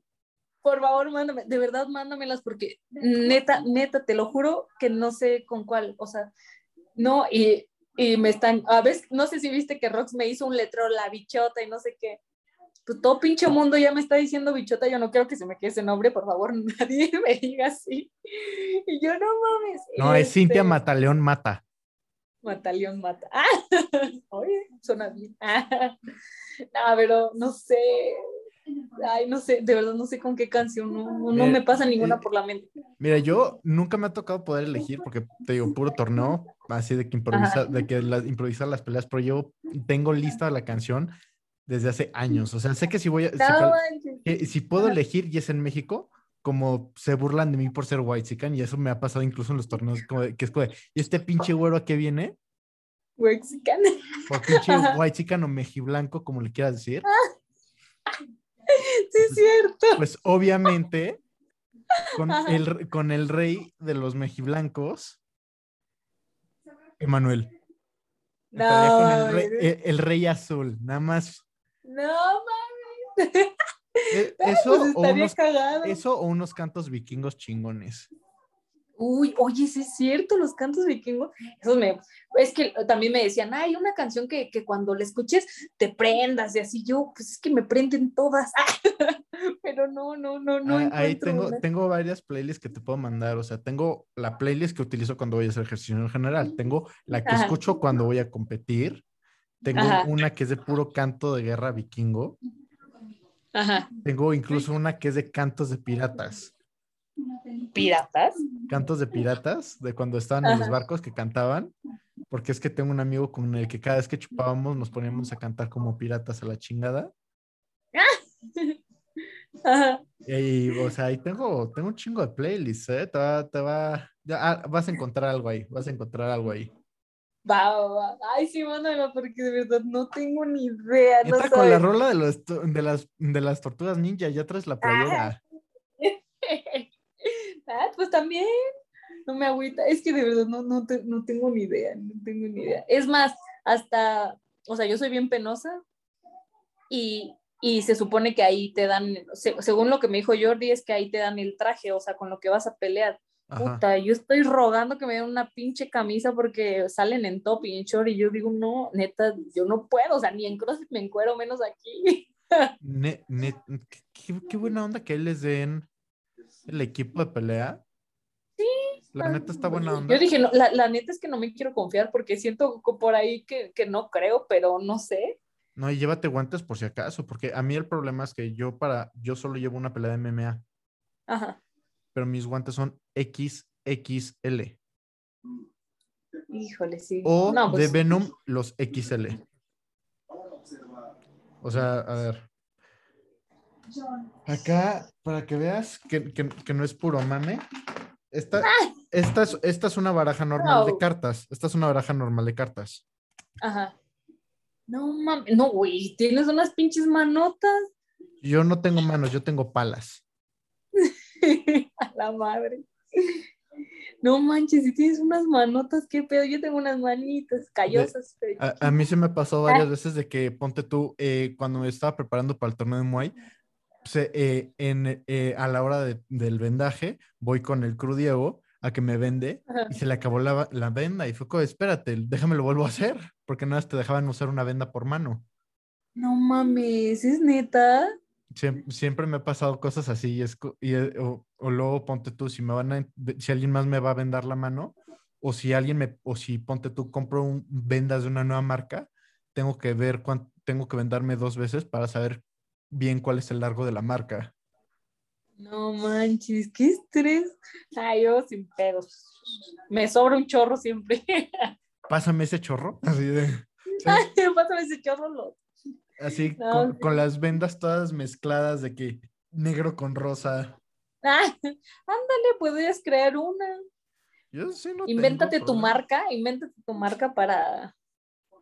Por favor, mándame, de verdad, mándamelas porque neta, neta, te lo juro que no sé con cuál. O sea, no, y, y me están, a veces, no sé si viste que Rox me hizo un letrero, la bichota y no sé qué. Pues todo pinche mundo ya me está diciendo bichota, yo no quiero que se me quede ese nombre, por favor, nadie me diga así. Y yo no mames. No, es este, Cintia Mataleón Mata. Mataleón mata. Ah, oye, suena bien. Ah, no, pero no sé. Ay, no sé, de verdad no sé con qué canción, no, no, no me pasa ninguna por la mente. Mira, yo nunca me ha tocado poder elegir porque te digo, puro torneo, así de que improvisa, de que la- improvisar las peleas, pero yo tengo lista la canción desde hace años. O sea, sé que si voy a, si, No que si puedo elegir y es en México, como se burlan de mí por ser white y eso me ha pasado incluso en los torneos, como de- que es como de, ¿y este pinche güero a qué viene? Mexican. O pinche white o mejiblanco, como le quieras decir. Sí, es cierto. Pues obviamente, con el, con el rey de los mejiblancos, Emanuel. Estaría con el rey, mames. el- el rey azul, nada más. No mames. Eh, Eso, pues o unos, eso o unos cantos vikingos chingones. Uy, oye, sí es cierto, los cantos vikingos. Esos me, es que también me decían, hay una canción que, que cuando la escuches te prendas y así yo, pues es que me prenden todas. Pero no, no, no, no. Ah, Ahí tengo, una. tengo varias playlists que te puedo mandar. O sea, tengo la playlist que utilizo cuando voy a hacer ejercicio en general. Tengo la que Ajá. escucho cuando voy a competir. Tengo Ajá. una que es de puro canto de guerra vikingo. Ajá. Tengo incluso una que es de cantos de piratas. ¿Piratas? Cantos de piratas, de cuando estaban en los barcos que cantaban. Porque es que tengo un amigo con el que cada vez que chupábamos nos poníamos a cantar como piratas a la chingada. Ajá. Y, o sea, ahí tengo, tengo un chingo de playlists, ¿eh? Te va, te va, ya, ah, vas a encontrar algo ahí, vas a encontrar algo ahí. Va, va, va. Ay, sí, mándalo porque de verdad no tengo ni idea. No Neta, con la rola de, los, de, las, de las tortugas ninja, ya traes la playera. ah, pues también. No me agüita. Es que de verdad no, no, te- no tengo ni idea. No tengo ni idea. Es más, hasta, o sea, yo soy bien penosa y, y se supone que ahí te dan, se- según lo que me dijo Jordi, es que ahí te dan el traje, o sea, con lo que vas a pelear. Ajá. Puta, yo estoy rogando que me den una pinche camisa porque salen en top y en short y yo digo, no, neta, yo no puedo, o sea, ni en CrossFit me encuero, menos aquí. Ne- ne- qué, qué- buena onda que les den el equipo de pelea. Sí. La neta está buena onda. Yo dije, no, la, la neta es que no me quiero confiar porque siento por ahí que, que no creo, pero no sé. No, y llévate guantes por si acaso, porque a mí el problema es que yo para, yo solo llevo una pelea de MMA, Ajá. pero mis guantes son XXL. Híjole, sí. O no, de pues, Venom los XL. O sea, a ver. Acá, para que veas que, que- que no es puro mame. Esta, esta, es, esta es una baraja normal de cartas. Esta es una baraja normal de cartas. Ajá. No mames, no, güey, tienes unas pinches manotas. Yo no tengo manos, yo tengo palas. A la madre. No manches, si tienes unas manotas, qué pedo. Yo tengo unas manitas callosas. A, a mí se me pasó varias veces de que, ponte tú, eh, cuando me estaba preparando para el torneo de Muay, se- eh, en, eh, a la hora de- del vendaje, voy con el Cru Diego a que me vende Ajá. y se le acabó la, la venda y fue como, espérate, déjame lo vuelvo a hacer, porque nada más te dejaban usar una venda por mano. No mames, ¿es neta? Siem- Siempre, me ha pasado cosas así y, es, y, eh, o, o luego ponte tú, si me van a, si alguien más me va a vendar la mano o si alguien me, o si ponte tú, compro un, vendas de una nueva marca, tengo que ver cuánto, tengo que vendarme dos veces para saber bien cuál es el largo de la marca. No manches, qué estrés. Ay, yo sin pedos. Me sobra un chorro siempre. Pásame ese chorro, así de, Ay, pásame ese chorro. Lo... así No, con, sí. con las vendas todas mezcladas de que negro con rosa. Ay, ándale, podrías crear una. Yo sí no tengo Invéntate tu marca, invéntate tu marca para,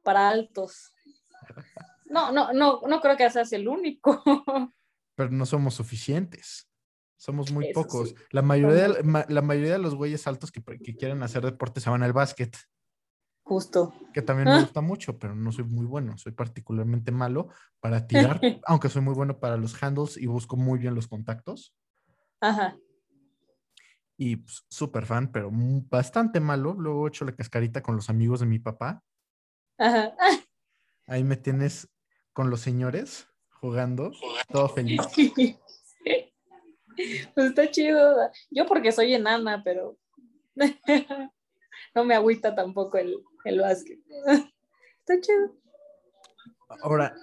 para altos. No, no, no, no creo que seas el único. pero no somos suficientes. Somos muy Eso pocos. sí, La, mayoría la mayoría de los güeyes altos que, quieren hacer deporte se van al básquet. Justo. que también me gusta mucho, pero no soy muy bueno. Soy particularmente malo para tirar, aunque soy muy bueno para los handles y busco muy bien los contactos. Ajá. Y pues, súper fan, pero bastante malo. Luego he hecho la cascarita con los amigos de mi papá. Ajá. Ahí me tienes con los señores jugando, todo feliz. Pues está chido. Yo porque soy enana, pero no me agüita tampoco el, el básquet. Está chido. Ahora,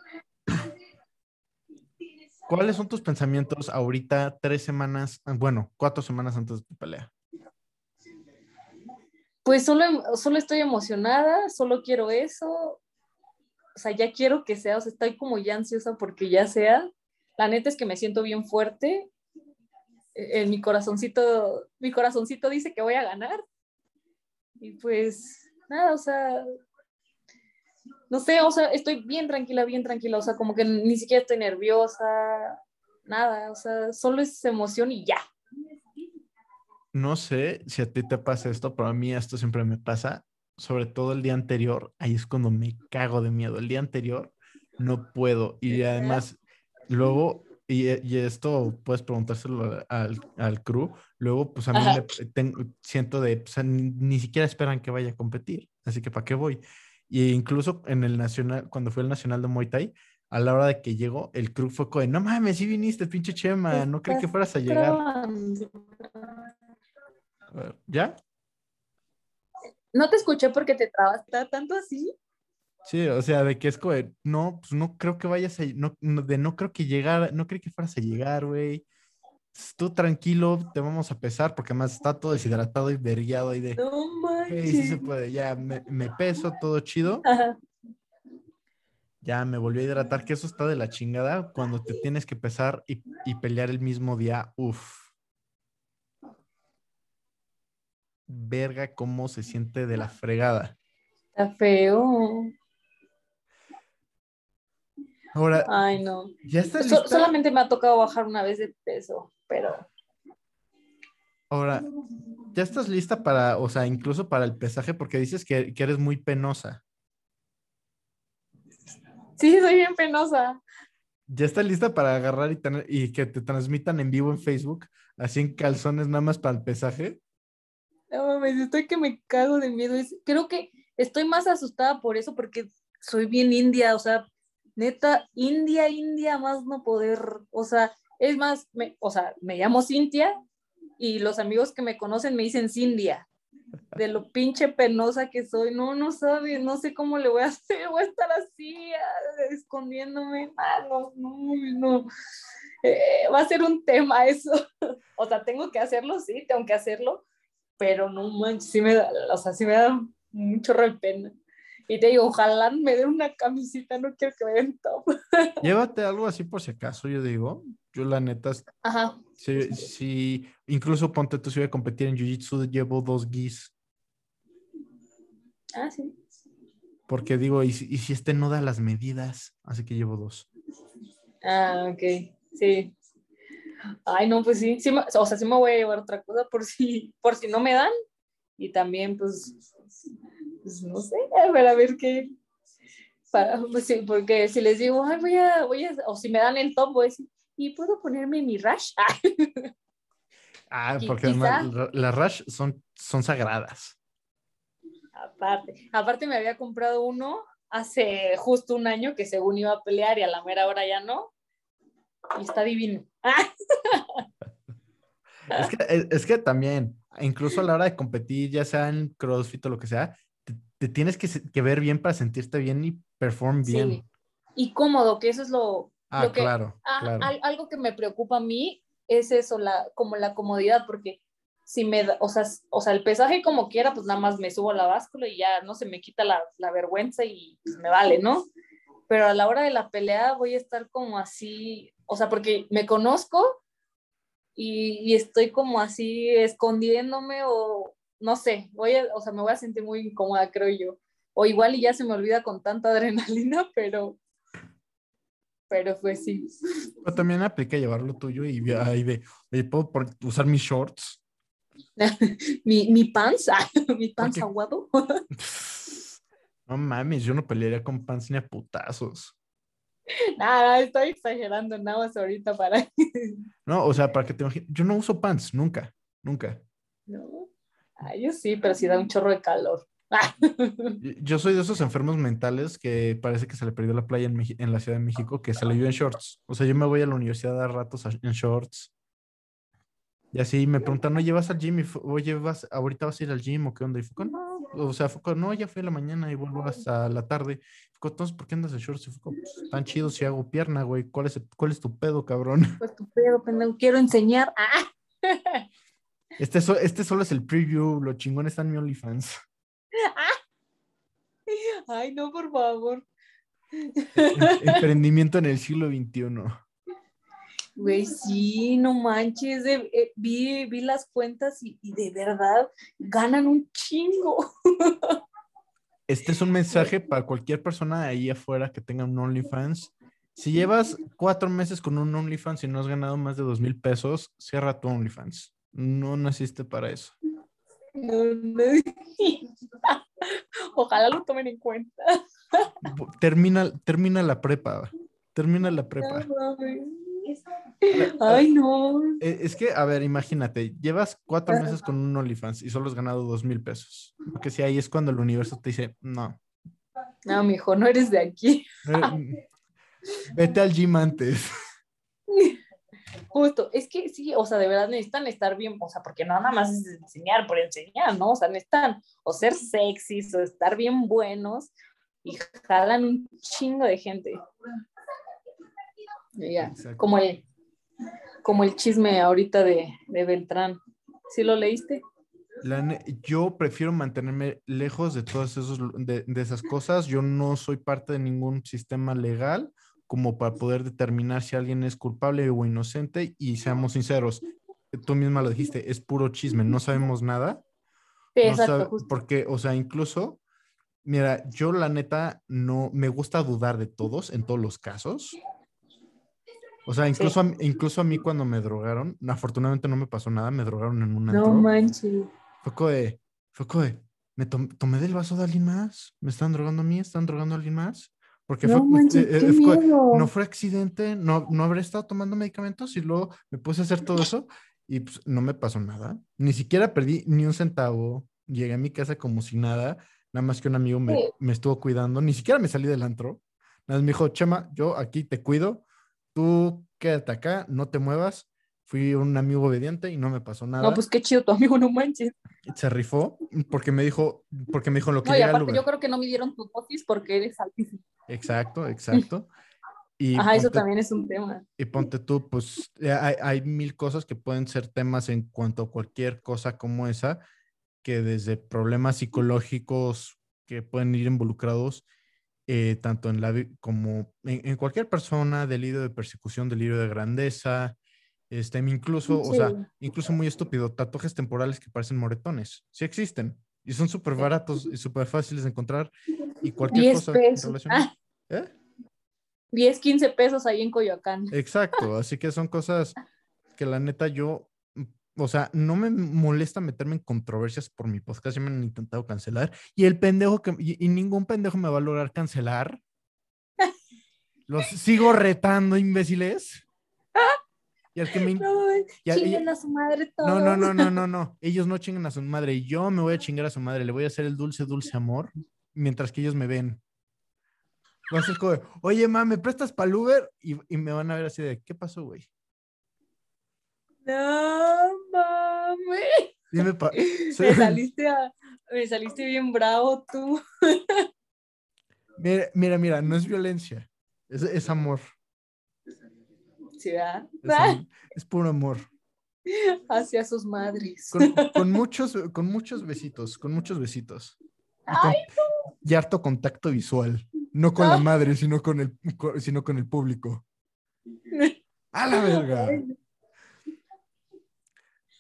¿cuáles son tus pensamientos ahorita, tres semanas, bueno, cuatro semanas antes de tu pelea? Pues solo, solo estoy emocionada, solo quiero eso. O sea, ya quiero que sea, o sea, estoy como ya ansiosa porque ya sea. La neta es que me siento bien fuerte. En mi corazoncito, mi corazoncito dice que voy a ganar. Y pues, nada, o sea, no sé, o sea, estoy bien tranquila, bien tranquila, o sea, como que ni siquiera estoy nerviosa, nada, o sea, solo es emoción y ya. No sé si a ti te pasa esto, pero a mí esto siempre me pasa, sobre todo el día anterior, ahí es cuando me cago de miedo. El día anterior no puedo y además luego, y, y esto puedes preguntárselo al, al crew, luego pues a mí me tengo- siento de, pues, ni, ni siquiera esperan que vaya a competir, así que ¿para qué voy? Y incluso en el nacional, cuando fue el nacional de Muay Thai, a la hora de que llegó, el crew fue como, no mames, sí viniste, pinche Chema, no creí que fueras a llegar. ¿Ya? No te escuché porque te trabas ¿Está tanto así. Sí, o sea, de que es como, no, pues no creo que vayas a, no, de no creo que llegar, no creí que fueras a llegar, güey. Tú tranquilo, te vamos a pesar, porque además está todo deshidratado y vergueado ahí de, No ok, sí se manches. puede, ya me, me peso, todo chido, Ajá. ya me volví a hidratar, que eso está de la chingada, cuando te tienes que pesar y, y pelear el mismo día, uff. Verga, cómo se siente de la fregada. Está feo. Ahora, Ay, no. ¿ya estás So- lista? solamente me ha tocado bajar una vez de peso, pero Ahora, ¿ya estás lista para, o sea, incluso para el pesaje? Porque dices que, que eres muy penosa. sí, soy bien penosa. ¿Ya estás lista para agarrar y, tener- y que te transmitan en vivo en Facebook, así en calzones nada más para el pesaje? Mames, estoy que me cago de miedo. Es- creo que estoy más asustada por eso, porque soy bien india, o sea, neta, india, india, más no poder. O sea, es más, me, o sea, me llamo Cintia y los amigos que me conocen me dicen Cindia. De lo pinche penosa que soy, no, no sabes, no sé cómo le voy a hacer, voy a estar así, ah, escondiéndome, no, no, no, Eh, va a ser un tema eso, o sea, tengo que hacerlo, sí, tengo que hacerlo, pero no manches, sí me da, o sea, sí me da mucho re pena. Y te digo, ojalá me den una camisita, no quiero que me den top. Llévate algo así por si acaso, yo digo. Yo la neta, Ajá, sí, sí, incluso ponte tú si voy a competir en Jiu-Jitsu, llevo dos gis. ah, sí. Porque digo, ¿y si, y si este no da las medidas? Así que llevo dos. Ah, ok, sí. Ay, no, pues sí, sí me- o sea, sí me voy a llevar otra cosa por si, por si no me dan. Y también, pues, pues, no sé, a ver, a ver qué. Para, pues sí, porque si les digo, ay, voy a, voy a, o si me dan el top, voy a decir, ¿y puedo ponerme mi rash? Ah, porque además las rash son, son sagradas. Aparte, aparte me había comprado uno hace justo un año que según iba a pelear y a la mera hora ya no. Y está divino. Es que, es, es que también, incluso a la hora de competir, ya sea en CrossFit o lo que sea, te, te tienes que, ver bien para sentirte bien y perform bien. sí. Y cómodo, que eso es lo, ah, lo que- claro, Ah, claro. al- algo que me preocupa a mí es eso, la, como la comodidad, porque si me da, o sea, o sea, el pesaje como quiera, pues nada más me subo a la báscula y ya no se me quita la, la vergüenza y pues me vale, ¿no? Pero a la hora de la pelea voy a estar como así, o sea, porque me conozco y, y estoy como así escondiéndome o no sé, voy a, o sea, me voy a sentir muy incómoda, creo yo. O igual y ya se me olvida con tanta adrenalina, pero, pero pues sí. Pero también aplica llevar lo tuyo y ahí de, oye, ¿puedo usar mis shorts? mi, mi panza, mi panza Porque- aguado. No mames, yo no pelearía con pants ni a putazos. Nada, estoy exagerando nada más ahorita para. No, o sea, para que te imagines, yo no uso pants, nunca, nunca. No. Ay, yo sí, pero sí da un chorro de calor. Yo soy de esos enfermos mentales que parece que se le perdió la playa en, Meji- en la Ciudad de México, que se le vio en shorts. O sea, yo me voy a la universidad a dar ratos en shorts. Y así me preguntan, oye, ¿vas al gym? Y oye, ¿vas, ahorita vas a ir al gym o qué onda? Y Foucault, no. O sea, Foucault, no, ya fui a la mañana y vuelvo hasta la tarde. Foucault, entonces, ¿por qué andas en shorts? Foucault, pues, tan chido si hago pierna, güey. ¿Cuál es, ¿Cuál es tu pedo, cabrón? Pues tu pedo, pendejo, quiero enseñar. ¡Ah! Este, este solo es el preview, lo chingón está en mi OnlyFans. Ay, no, por favor. Em- Emprendimiento en el siglo XXI. Güey, sí, no manches. de- eh, vi, vi las cuentas y, y de verdad ganan un chingo. Este es un mensaje para cualquier persona ahí afuera que tenga un OnlyFans. Si llevas cuatro meses con un OnlyFans y no has ganado más de dos mil pesos, cierra tu OnlyFans. No naciste para eso. No, no. Ojalá lo tomen en cuenta. Termina, termina la prepa. Termina la prepa. No. Ay, no. Eh, Es que, a ver, imagínate, llevas cuatro meses con un OnlyFans y solo has ganado dos mil pesos. Porque si ahí es cuando el universo te dice, no, No, mijo, no eres de aquí. eh, vete al gym antes. Justo, es que sí, o sea, de verdad necesitan estar bien, o sea, porque no nada más es enseñar por enseñar, ¿no? O sea, necesitan o ser sexys o estar bien buenos y jalan un chingo de gente. Ya, como el, como el chisme ahorita de, de Beltrán. ¿Sí lo leíste? La yo prefiero mantenerme lejos de todas esos, de, de esas cosas. Yo no soy parte de ningún sistema legal como para poder determinar si alguien es culpable o inocente. Y seamos sinceros, tú misma lo dijiste, es puro chisme, no sabemos nada. Sí, no exacto, sabe- justo. porque, o sea, incluso, mira, yo la neta no me gusta dudar de todos en todos los casos. O sea, incluso, a, incluso a mí cuando me drogaron, afortunadamente no me pasó nada, me drogaron en un No manches. Fue como de, fue como de, me tom- tomé del vaso de alguien más, me están drogando a mí, están drogando a alguien más. Porque No fue, manches, eh, eh, fue de, miedo. no fue accidente, no, no habré estado tomando medicamentos y luego me puse a hacer todo eso y pues no me pasó nada. Ni siquiera perdí ni un centavo. Llegué a mi casa como si nada, nada más que un amigo me, Sí. me estuvo cuidando, ni siquiera me salí del antro. Nada más me dijo, Chema, yo aquí te cuido, tú quédate acá, no te muevas. Fui un amigo obediente y no me pasó nada. No, pues qué chido tu amigo, no manches. Se rifó porque me dijo, porque me dijo lo que No, y aparte Uber. yo creo que no midieron tu dosis porque eres altísimo. Exacto, exacto. Y Ajá, eso ponte- también es un tema. Y ponte tú, pues eh, hay, hay mil cosas que pueden ser temas en cuanto a cualquier cosa como esa, que desde problemas psicológicos que pueden ir involucrados, eh, tanto en la como en, en cualquier persona, delirio de persecución, delirio de grandeza, este, incluso, o sea, incluso muy estúpido, tatuajes temporales que parecen moretones, sí existen y son súper baratos y súper fáciles de encontrar y cualquier 10 cosa pesos. relacionada. Ah, ¿Eh? 10, 15 pesos ahí en Coyoacán. Exacto, así que son cosas que la neta yo, o sea, no me molesta meterme en controversias por mi podcast, ya me han intentado cancelar y el pendejo que, y, y ningún pendejo me va a lograr cancelar. Los sigo retando, imbéciles. Y al que me... No, y- chinguen a su madre todos. no, no, no, no, no, no. Ellos no chingan a su madre. y Yo me voy a chingar a su madre. Le voy a hacer el dulce, dulce amor mientras que ellos me ven. Va a ser como, oye, ma, ¿me prestas para el Uber? Y, y me van a ver así de, ¿qué pasó, güey? No mames. Dime, pa- Me saliste, a- me saliste bien bravo tú. mira, mira, mira, no es violencia. Es, es amor. Sí, ¿verdad? Es, es puro amor. Hacia sus madres. Con, con muchos, con muchos besitos, con muchos besitos. Y, con- y harto contacto visual. No con la No. madre, sino con el, sino con el público. A la verga.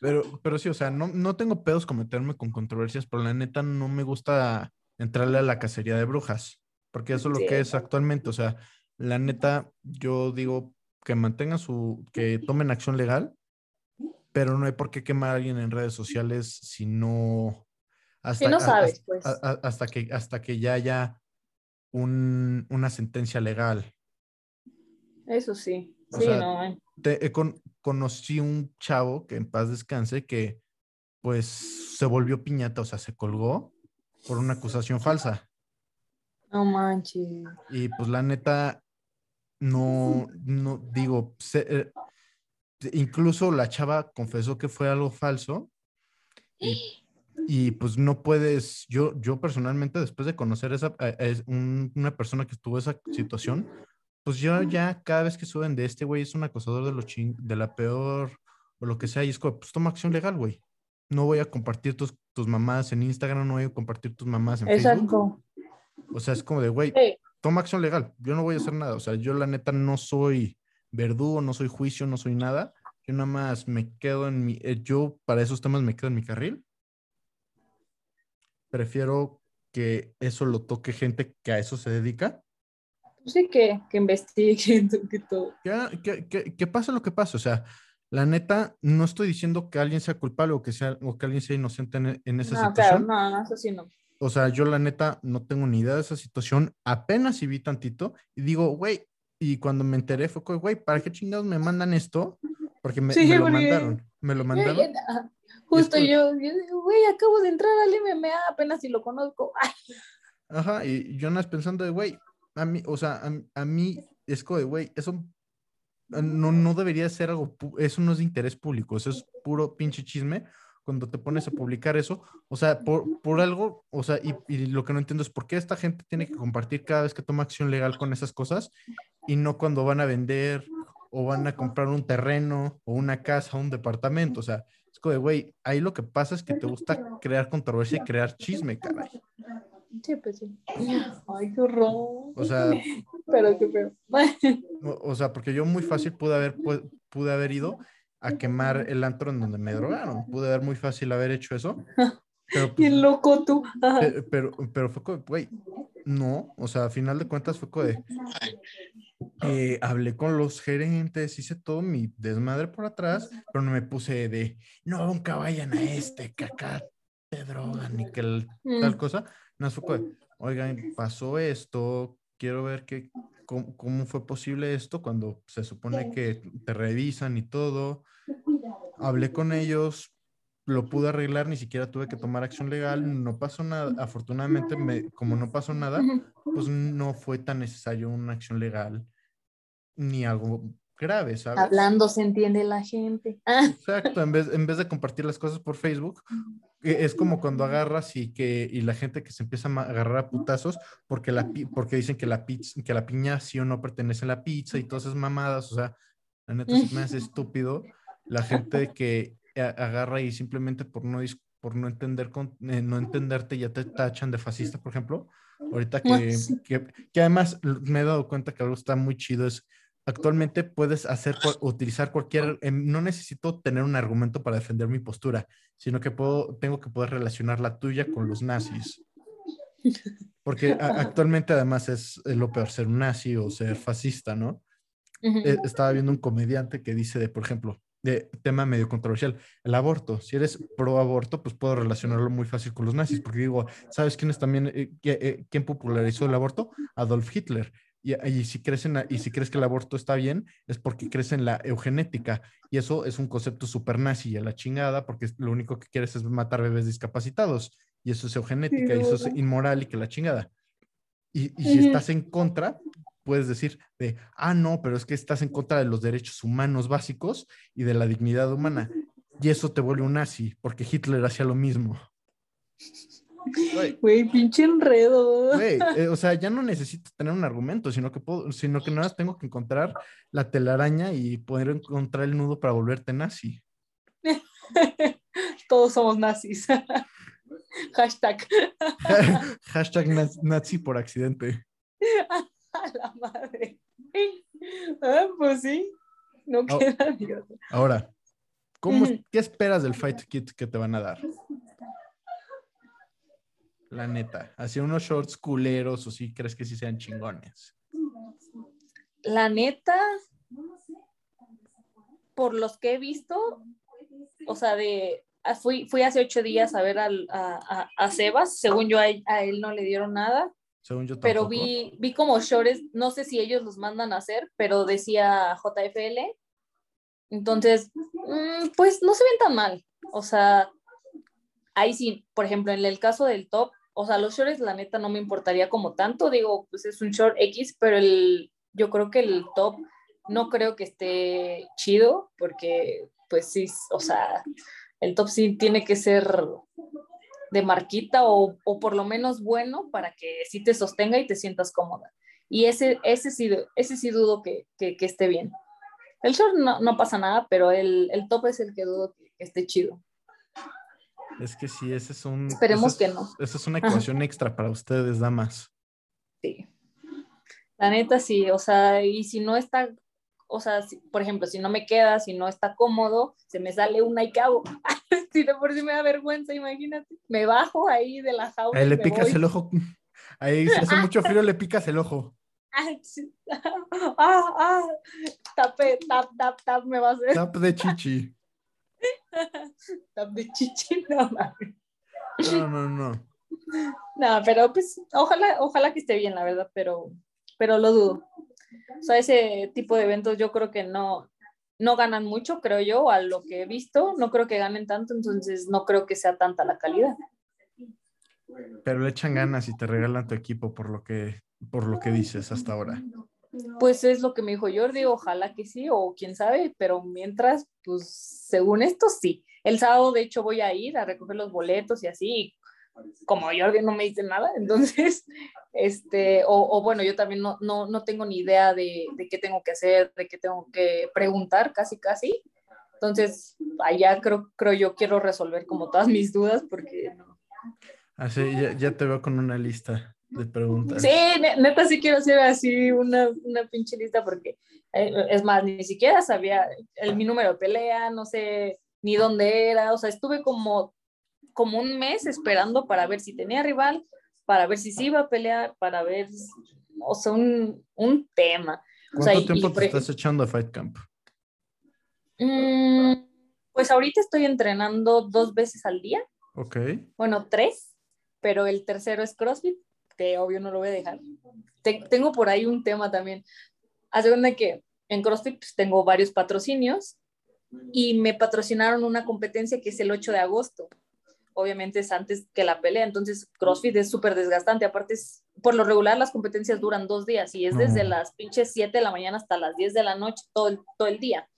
Pero, pero sí, o sea, no, no tengo pedos con meterme con controversias, pero la neta no me gusta entrarle a la cacería de brujas, porque eso es lo que es actualmente. O sea, la neta, yo digo que mantengan su, que tomen acción legal, pero no hay por qué quemar a alguien en redes sociales si no, Hasta, Que no sabes, hasta- pues. hasta, que, hasta que ya haya un- una sentencia legal. Eso sí. O Sí, sea, no. eh. Te- eh, con- conocí un chavo que en paz descanse que pues se volvió piñata, o sea, se colgó por una acusación falsa. No manches. Y pues la neta, no, no digo, se- eh, incluso la chava confesó que fue algo falso. Y, y, pues no puedes, yo, yo personalmente después de conocer esa, a- un- una persona que tuvo esa situación, pues yo ya cada vez que suben de este güey es un acosador de, lo chin- de la peor o lo que sea, y es como, pues toma acción legal, güey. No voy a compartir tus, tus mamás en Instagram, no voy a compartir tus mamás en Facebook. Exacto. O sea, es como de, güey, Sí. toma acción legal. Yo no voy a hacer nada. O sea, yo la neta no soy verdugo, no soy juicio, no soy nada. Yo nada más me quedo en mi, eh, yo para esos temas me quedo en mi carril. Prefiero que eso lo toque gente que a eso se dedica. Sí que, que investiguen que todo. Que, que, que, pase lo que pase. O sea, la neta, no estoy diciendo que alguien sea culpable o que, sea, o que alguien sea inocente en, en esa No, claro, situación. no, no, eso sí no. O sea, yo la neta no tengo ni idea de esa situación. Apenas si vi tantito y digo, güey, y cuando me enteré fue, como, güey, ¿para qué chingados me mandan esto? Porque me, Sí, me lo porque- mandaron. Me lo mandaron. Ajá. Justo esto- yo, yo digo, güey, acabo de entrar al MMA, apenas si lo conozco. Ay, Ajá, y yo nada pensando de, güey, a mí, o sea, a, a mí es como de, güey, eso no, no debería ser algo, eso no es de interés público, eso es puro pinche chisme. Cuando te pones a publicar eso, o sea, por, por algo, o sea, y, y lo que no entiendo es por qué esta gente tiene que compartir cada vez que toma acción legal con esas cosas y no cuando van a vender o van a comprar un terreno o una casa o un departamento. O sea, es como de, güey, ahí lo que pasa es que te gusta crear controversia y crear chisme, caray. Sí, pues sí. Ay, qué horror. O sea, Pero qué feo. O, o sea, porque yo muy fácil pude haber, pu- pude haber ido a quemar el antro en donde me drogaron. Pude haber muy fácil haber hecho eso. Pero, pues, loco tú. Pero, pero fue como, güey, no. O sea, a final de cuentas fue como de, eh, hablé con los gerentes, hice todo mi desmadre por atrás, pero no me puse de, no, nunca vayan a este, que acá te drogan y que el- tal Mm. cosa. No fue oigan, pasó esto, quiero ver qué, cómo, cómo fue posible esto cuando se supone que te revisan y todo. Hablé con ellos, lo pude arreglar, ni siquiera tuve que tomar acción legal, no pasó nada. Afortunadamente, me, como no pasó nada, pues no fue tan necesario una acción legal ni algo grave, ¿sabes? Hablando se entiende la gente. Exacto, en vez, en vez de compartir las cosas por Facebook, es como cuando agarras y que y la gente que se empieza a agarrar a putazos porque la porque dicen que la pizza, que la piña sí o no pertenece a la pizza y todas esas mamadas, o sea, la neta se me hace estúpido la gente que agarra y simplemente por no por no entender con- eh, no entenderte ya te tachan de fascista, por ejemplo. Ahorita que, Sí. que, que además me he dado cuenta que algo está muy chido es actualmente puedes hacer utilizar cualquier em, no necesito tener un argumento para defender mi postura, sino que puedo tengo que poder relacionar la tuya con los nazis. Porque a- actualmente además es, lo peor ser un nazi o ser fascista, ¿no? Eh, estaba viendo un comediante que dice de, por ejemplo, de tema medio controversial, el aborto. Si eres pro aborto, pues puedo relacionarlo muy fácil con los nazis, porque digo, ¿sabes quién es también, eh, eh, quién popularizó el aborto? Adolf Hitler. Y, y si crees en la- y si crees que el aborto está bien, es porque crees en la eugenética. Y eso es un concepto super nazi y a la chingada, porque lo único que quieres es matar bebés discapacitados. Y eso es eugenética, y eso es inmoral y que la chingada. Y, y si estás en contra, puedes decir de, ah, no, pero es que estás en contra de los derechos humanos básicos y de la dignidad humana. Y eso te vuelve un nazi, porque Hitler hacía lo mismo. Güey, pinche enredo. güey, eh, o sea, ya no necesito tener un argumento, sino que puedo, sino que nada más tengo que encontrar la telaraña y poder encontrar el nudo para volverte nazi. Todos somos nazis. Hashtag. Hashtag naz- nazi por accidente. A la madre. Ah, pues sí. No queda otra. Ahora, ¿cómo, Ujú. ¿qué esperas del fight kit que te van a dar? La neta, ¿hacia unos shorts culeros o si crees que sí sean chingones? La neta, por los que he visto, o sea, de ah, fui, fui hace ocho días a ver al, a, a, a Sebas, según yo a, él- a él no le dieron nada, Según yo pero vi, vi como shorts, no sé si ellos los mandan a hacer, pero decía JFL. Entonces, mm, pues no se ven tan mal. O sea, ahí sí, por ejemplo, en el caso del top, o sea, los shorts la neta no me importaría como tanto, digo, pues es un short X, pero el, yo creo que el top no creo que esté chido, porque pues sí, o sea, el top sí tiene que ser de marquita o, o por lo menos bueno para que sí te sostenga y te sientas cómoda. Y ese, ese, sí, ese sí dudo que, que, esté bien. El short no, no pasa nada, pero el, el top es el que dudo que esté chido. Es que sí, ese es un. Esperemos es- que no. Esa es una ecuación extra para ustedes, damas. Sí. La neta sí, o sea, y si no está, o sea, si- por ejemplo, si no me queda, si no está cómodo, se me sale una y ¿qué hago? si de por sí me da vergüenza, imagínate. Me bajo ahí de la jaula. Ahí le picas voy. el ojo. Ahí si hace mucho frío, le picas el ojo. Ah, sí. ah, ah, tapé, tap, tap, tap, me va a hacer Tap de chichi. de chichi, no mames. No, no, no. No, pero pues ojalá, ojalá que esté bien, la verdad, pero, pero lo dudo. O sea, ese tipo de eventos yo creo que no, no ganan mucho, creo yo, a lo que he visto, no creo que ganen tanto, entonces no creo que sea tanta la calidad. Pero le echan ganas y te regalan tu equipo por lo que, por lo que dices hasta ahora. Pues es lo que me dijo Jordi, ojalá que sí, o quién sabe, pero mientras, pues según esto sí. El sábado, de hecho, voy a ir a recoger los boletos y así. Como Jordi no me dice nada, entonces, este, o, o bueno, yo también no, no, no tengo ni idea de, de qué tengo que hacer, de qué tengo que preguntar, casi, casi. Entonces, allá creo, creo yo quiero resolver como todas mis dudas, porque. Así, ya, ya te veo con una lista de preguntas. Sí, ne- neta sí quiero hacer así una, una pinche lista porque eh, es más, ni siquiera sabía el, mi número de pelea, no sé ni dónde era, o sea, estuve como, como un mes esperando para ver si tenía rival, para ver si se iba a pelear, para ver, o sea, un, un tema. O sea, ¿Cuánto tiempo y te estás ejemplo- echando a Fight Camp? Mm, pues ahorita estoy entrenando dos veces al día, Ok. bueno, tres, pero el tercero es CrossFit, que obvio no lo voy a dejar. Te- tengo por ahí un tema también. Hace cuenta que en CrossFit pues, tengo varios patrocinios y me patrocinaron una competencia que es el 8 de agosto. Obviamente es antes que la pelea, entonces CrossFit es súper desgastante. Aparte, es, por lo regular las competencias duran dos días y es desde las pinches 7 de la mañana hasta las 10 de la noche, todo el, todo el día.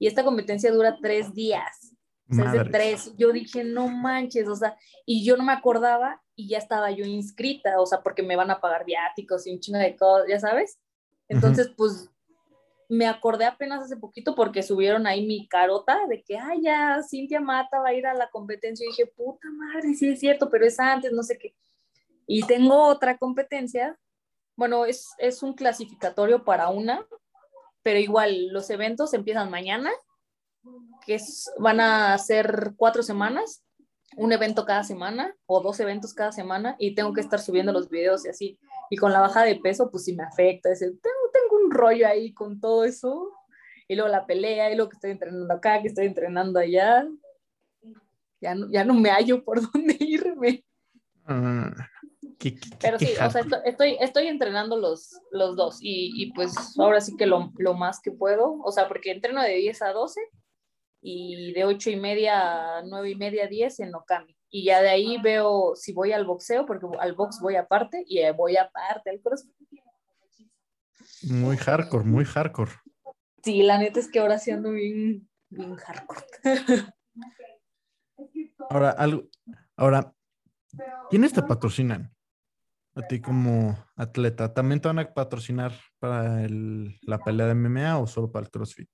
Y esta competencia dura tres días. O sea, es de tres. Yo dije, no manches, o sea, y yo no me acordaba y ya estaba yo inscrita, o sea, porque me van a pagar viáticos y un chingo de cosas, ya sabes. Entonces, pues, me acordé apenas hace poquito porque subieron ahí mi carota de que, ay, ya, Cintia Mata va a ir a la competencia. Y dije, puta madre, sí es cierto, pero es antes, no sé qué. Y tengo otra competencia, bueno, es, es un clasificatorio para una, pero igual los eventos empiezan mañana que es- van a ser cuatro semanas, un evento cada semana o dos eventos cada semana y tengo que estar subiendo los videos y así. Y con la baja de peso, pues sí me afecta. ese- tengo, tengo un rollo ahí con todo eso. Y luego la pelea, y luego que estoy entrenando acá, que estoy entrenando allá. Ya no, ya no me hallo por dónde irme. No. ¿Qué- qué- Pero sí, o sea, estoy, estoy entrenando los, los dos y, y pues ahora sí que lo, lo más que puedo, o sea, porque entreno de 10 a 12 y de 8 y media a 9 y media a 10 en Okami. Y ya de ahí veo si voy al boxeo, porque al box voy aparte y eh, voy aparte al crossfit. Muy hardcore, muy hardcore. Sí, la neta es que ahora sí ando bien, bien hardcore. Ahora, algo, ahora, ¿quiénes te patrocinan? A ti como atleta, ¿también te van a patrocinar para el- la pelea de MMA o solo para el CrossFit?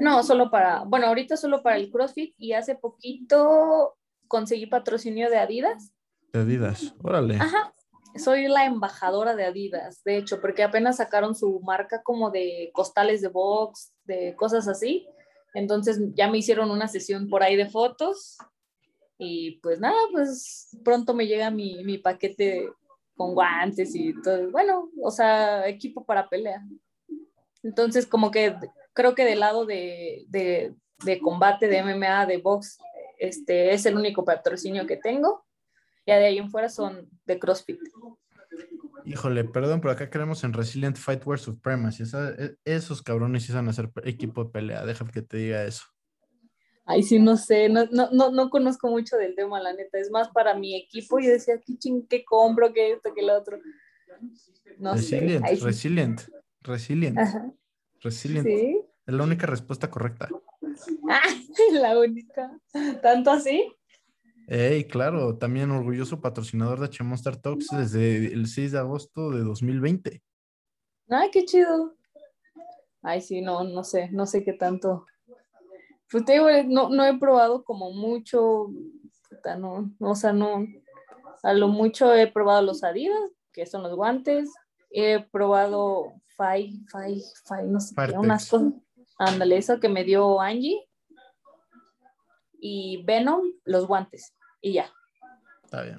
No, solo para, bueno, ahorita solo para el crossfit y hace poquito conseguí patrocinio de Adidas. De Adidas, órale. Ajá, soy la embajadora de Adidas, de hecho, porque apenas sacaron su marca como de costales de box, de cosas así. Entonces ya me hicieron una sesión por ahí de fotos y pues nada, pues pronto me llega mi, mi paquete con guantes y todo. Bueno, o sea, equipo para pelea. Entonces como que creo que del lado de, de, combate, de MMA, de box, este es el único patrocinio que tengo. Ya de ahí en fuera son de CrossFit. Híjole, perdón, pero acá queremos en Resilient Fightwear Supremacy. Esa- e- esos cabrones iban a ser equipo de pelea. Déjame que te diga eso. Ay, sí, no sé, no, no, no, no conozco mucho del tema, la neta. Es más para mi equipo. Yo decía, ¿qué ching, qué compro, qué esto, qué lo otro? No resilient, sé. Sí. resilient, resilient, Ajá, resilient. sí. Es la única respuesta correcta. Ah, la única. ¿Tanto así? Ey, claro, también orgulloso patrocinador de H Monster Talks desde el 6 de agosto de 2020. Ay, qué chido. Ay, sí, no, no sé, no sé qué tanto. Pues te digo, no, no he probado como mucho, puta, no, o sea, no, a lo mucho he probado los Adidas, que son los guantes, he probado Fai, Fai, Fai, no sé qué, unas cosas, ándale, eso que me dio Angie, y Venom, los guantes, y ya. Está bien.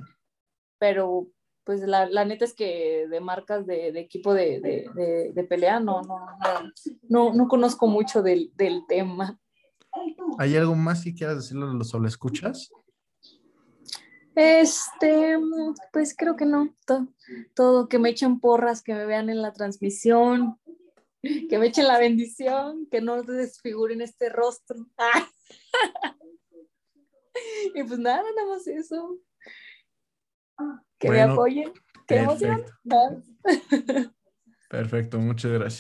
pero pues la, la neta es que de marcas de, de equipo de, de, de- de pelea no, no, no, no, no conozco mucho del, del tema. ¿Hay algo más que quieras decirle a los escuchas? Este, pues creo que no, to- todo, que me echen porras, que me vean en la transmisión, que me echen la bendición, que no desfiguren este rostro. Ah. Y pues nada, nada más eso. Que me apoyen, que. Perfecto. Perfecto, muchas gracias.